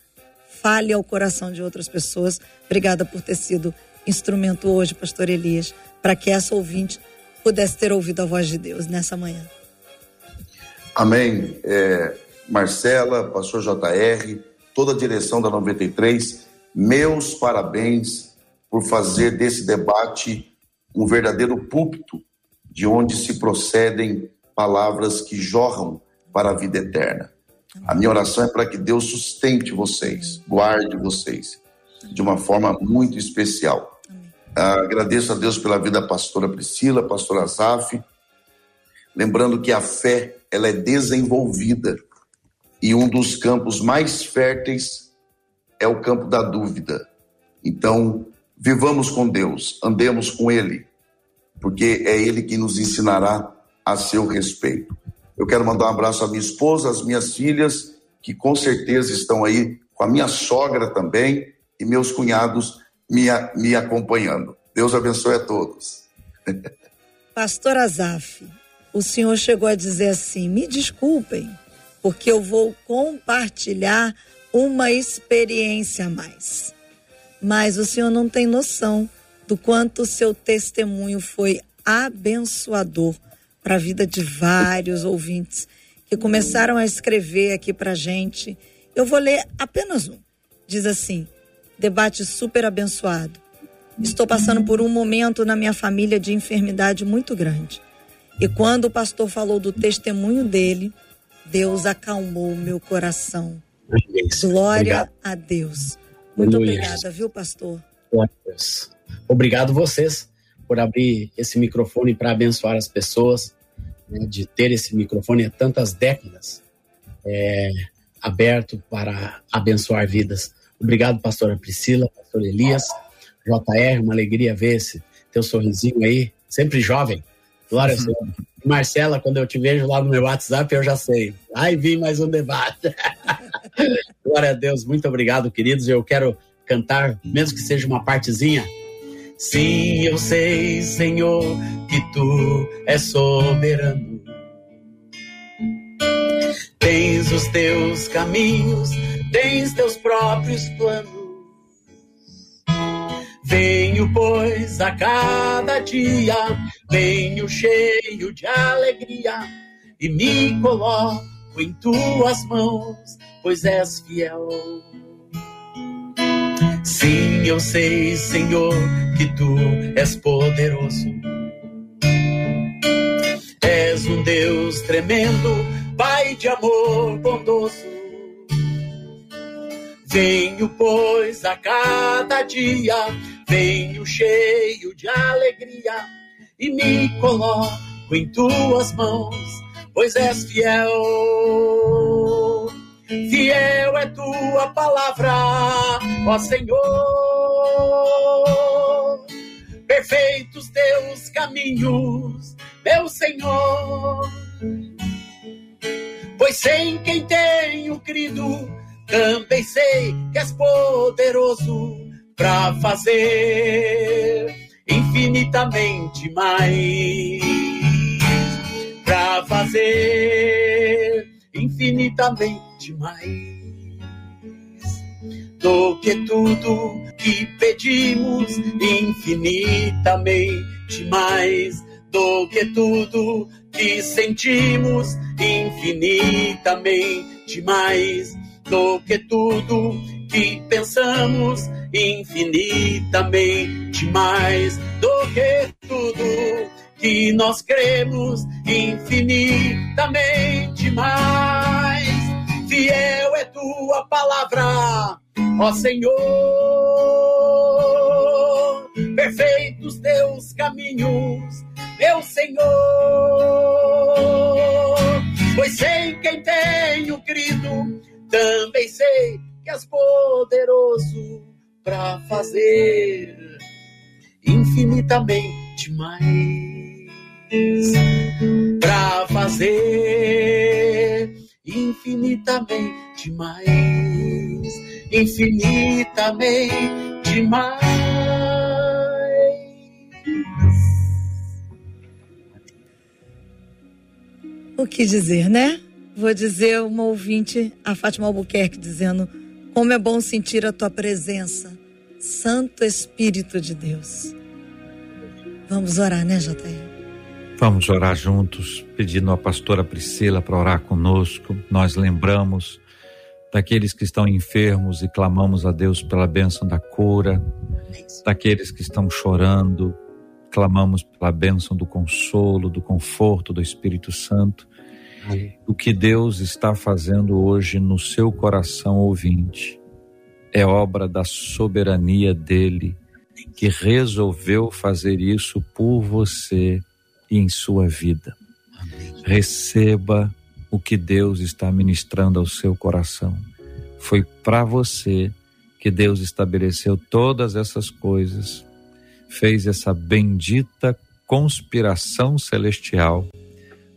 fale ao coração de outras pessoas. Obrigada por ter sido instrumento hoje, pastor Elias, para que essa ouvinte pudesse ter ouvido a voz de Deus nessa manhã. Amém. É, Marcela, pastor JR, toda a direção da 93, meus parabéns por fazer desse debate um verdadeiro púlpito de onde se procedem palavras que jorram para a vida eterna. A minha oração é para que Deus sustente vocês, guarde vocês de uma forma muito especial. Agradeço a Deus pela vida da pastora Priscila, pastora Azaf, lembrando que a fé ela é desenvolvida e um dos campos mais férteis é o campo da dúvida. Então, vivamos com Deus, andemos com Ele, porque é Ele que nos ensinará a seu respeito. Eu quero mandar um abraço à minha esposa, às minhas filhas, que com certeza estão aí, com a minha sogra também e meus cunhados me, me acompanhando. Deus abençoe a todos. Pastor Azaf, o senhor chegou a dizer assim: me desculpem, porque eu vou compartilhar uma experiência a mais. Mas o senhor não tem noção do quanto o seu testemunho foi abençoador para a vida de vários ouvintes que começaram a escrever aqui para gente. Eu vou ler apenas um. Diz assim: debate super abençoado. Estou passando por um momento na minha família de enfermidade muito grande. E quando o pastor falou do testemunho dele, Deus acalmou meu coração. Glória Obrigado. a Deus. Muito Aleluia. obrigada, viu, pastor? Obrigado vocês por abrir esse microfone para abençoar as pessoas, né, de ter esse microfone há tantas décadas é, aberto para abençoar vidas. Obrigado, pastora Priscila, pastor Elias, JR, uma alegria ver esse teu sorrisinho aí, sempre jovem. Glória uhum. Senhor. Marcela, quando eu te vejo lá no meu WhatsApp, eu já sei. Ai, vim mais um debate. Glória a Deus, muito obrigado, queridos. Eu quero cantar, mesmo que seja uma partezinha. Sim, eu sei, Senhor, que tu és soberano. Tens os teus caminhos, tens teus próprios planos. Venho, pois, a cada dia, venho cheio de alegria e me coloco em tuas mãos, pois és fiel. Sim, eu sei, Senhor, que tu és poderoso. És um Deus tremendo, Pai de amor bondoso Venho, pois, a cada dia, venho cheio de alegria e me coloco em tuas mãos, pois és fiel. Fiel é tua palavra, ó Senhor. Perfeitos teus caminhos, meu Senhor. Pois sem quem tenho crido, também sei que és poderoso para fazer infinitamente mais. Para fazer infinitamente mais do que tudo que pedimos, infinitamente mais do que tudo que sentimos, infinitamente mais do que tudo que pensamos, infinitamente mais do que tudo que nós cremos, infinitamente mais. Fiel é tua palavra, ó Senhor. Perfeitos teus caminhos, meu Senhor. Pois sei quem tenho crido também sei que és poderoso para fazer infinitamente mais. Para fazer infinitamente mais. Infinitamente mais. O que dizer, né? Vou dizer uma ouvinte, a Fátima Albuquerque, dizendo: Como é bom sentir a tua presença, Santo Espírito de Deus. Vamos orar, né, JR? Vamos orar juntos, pedindo a pastora Priscila para orar conosco. Nós lembramos daqueles que estão enfermos e clamamos a Deus pela bênção da cura, daqueles que estão chorando, clamamos pela bênção do consolo, do conforto do Espírito Santo. O que Deus está fazendo hoje no seu coração ouvinte é obra da soberania dele, que resolveu fazer isso por você e em sua vida. Receba o que Deus está ministrando ao seu coração. Foi para você que Deus estabeleceu todas essas coisas, fez essa bendita conspiração celestial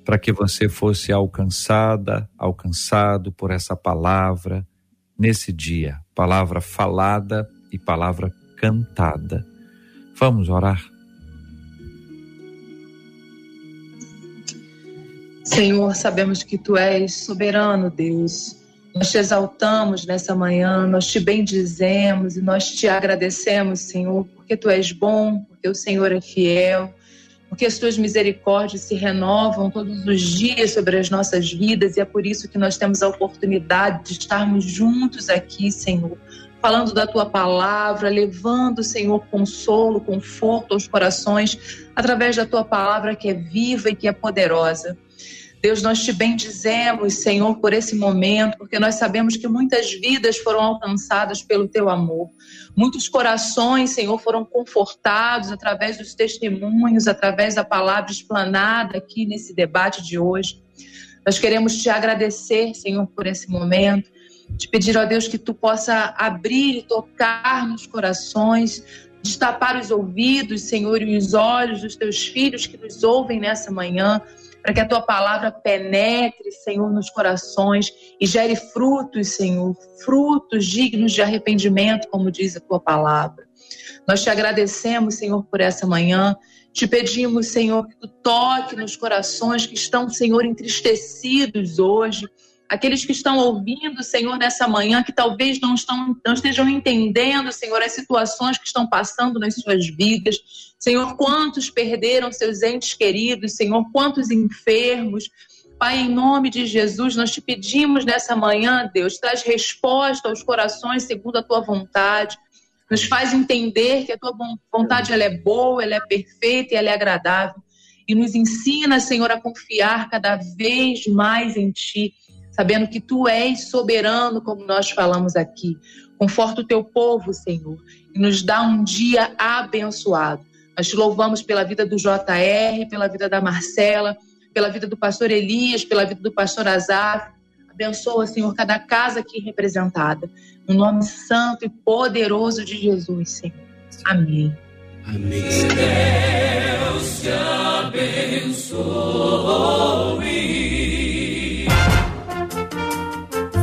para que você fosse alcançada, alcançado por essa palavra nesse dia, palavra falada e palavra cantada. Vamos orar. Senhor, sabemos que tu és soberano, Deus. Nós te exaltamos nessa manhã, nós te bendizemos e nós te agradecemos, Senhor, porque tu és bom, porque o Senhor é fiel, porque as tuas misericórdias se renovam todos os dias sobre as nossas vidas e é por isso que nós temos a oportunidade de estarmos juntos aqui, Senhor, falando da tua palavra, levando, Senhor, consolo, conforto aos corações através da tua palavra que é viva e que é poderosa. Deus, nós te bendizemos, Senhor, por esse momento, porque nós sabemos que muitas vidas foram alcançadas pelo teu amor. Muitos corações, Senhor, foram confortados através dos testemunhos, através da palavra explanada aqui nesse debate de hoje. Nós queremos te agradecer, Senhor, por esse momento. Te pedir, ó Deus, que tu possa abrir e tocar nos corações, destapar os ouvidos, Senhor, e os olhos dos teus filhos que nos ouvem nessa manhã para que a tua palavra penetre, Senhor, nos corações e gere frutos, Senhor, frutos dignos de arrependimento, como diz a tua palavra. Nós te agradecemos, Senhor, por essa manhã. Te pedimos, Senhor, que tu toque nos corações que estão, Senhor, entristecidos hoje aqueles que estão ouvindo, Senhor, nessa manhã, que talvez não, estão, não estejam entendendo, Senhor, as situações que estão passando nas suas vidas. Senhor, quantos perderam seus entes queridos, Senhor, quantos enfermos. Pai, em nome de Jesus, nós te pedimos nessa manhã, Deus, traz resposta aos corações segundo a tua vontade. Nos faz entender que a tua vontade ela é boa, ela é perfeita e ela é agradável. E nos ensina, Senhor, a confiar cada vez mais em Ti sabendo que tu és soberano, como nós falamos aqui. Conforta o teu povo, Senhor, e nos dá um dia abençoado. Nós te louvamos pela vida do JR, pela vida da Marcela, pela vida do pastor Elias, pela vida do pastor Azar. Abençoa, Senhor, cada casa aqui representada. No nome santo e poderoso de Jesus, Senhor. Amém. Amém. Deus te abençoe.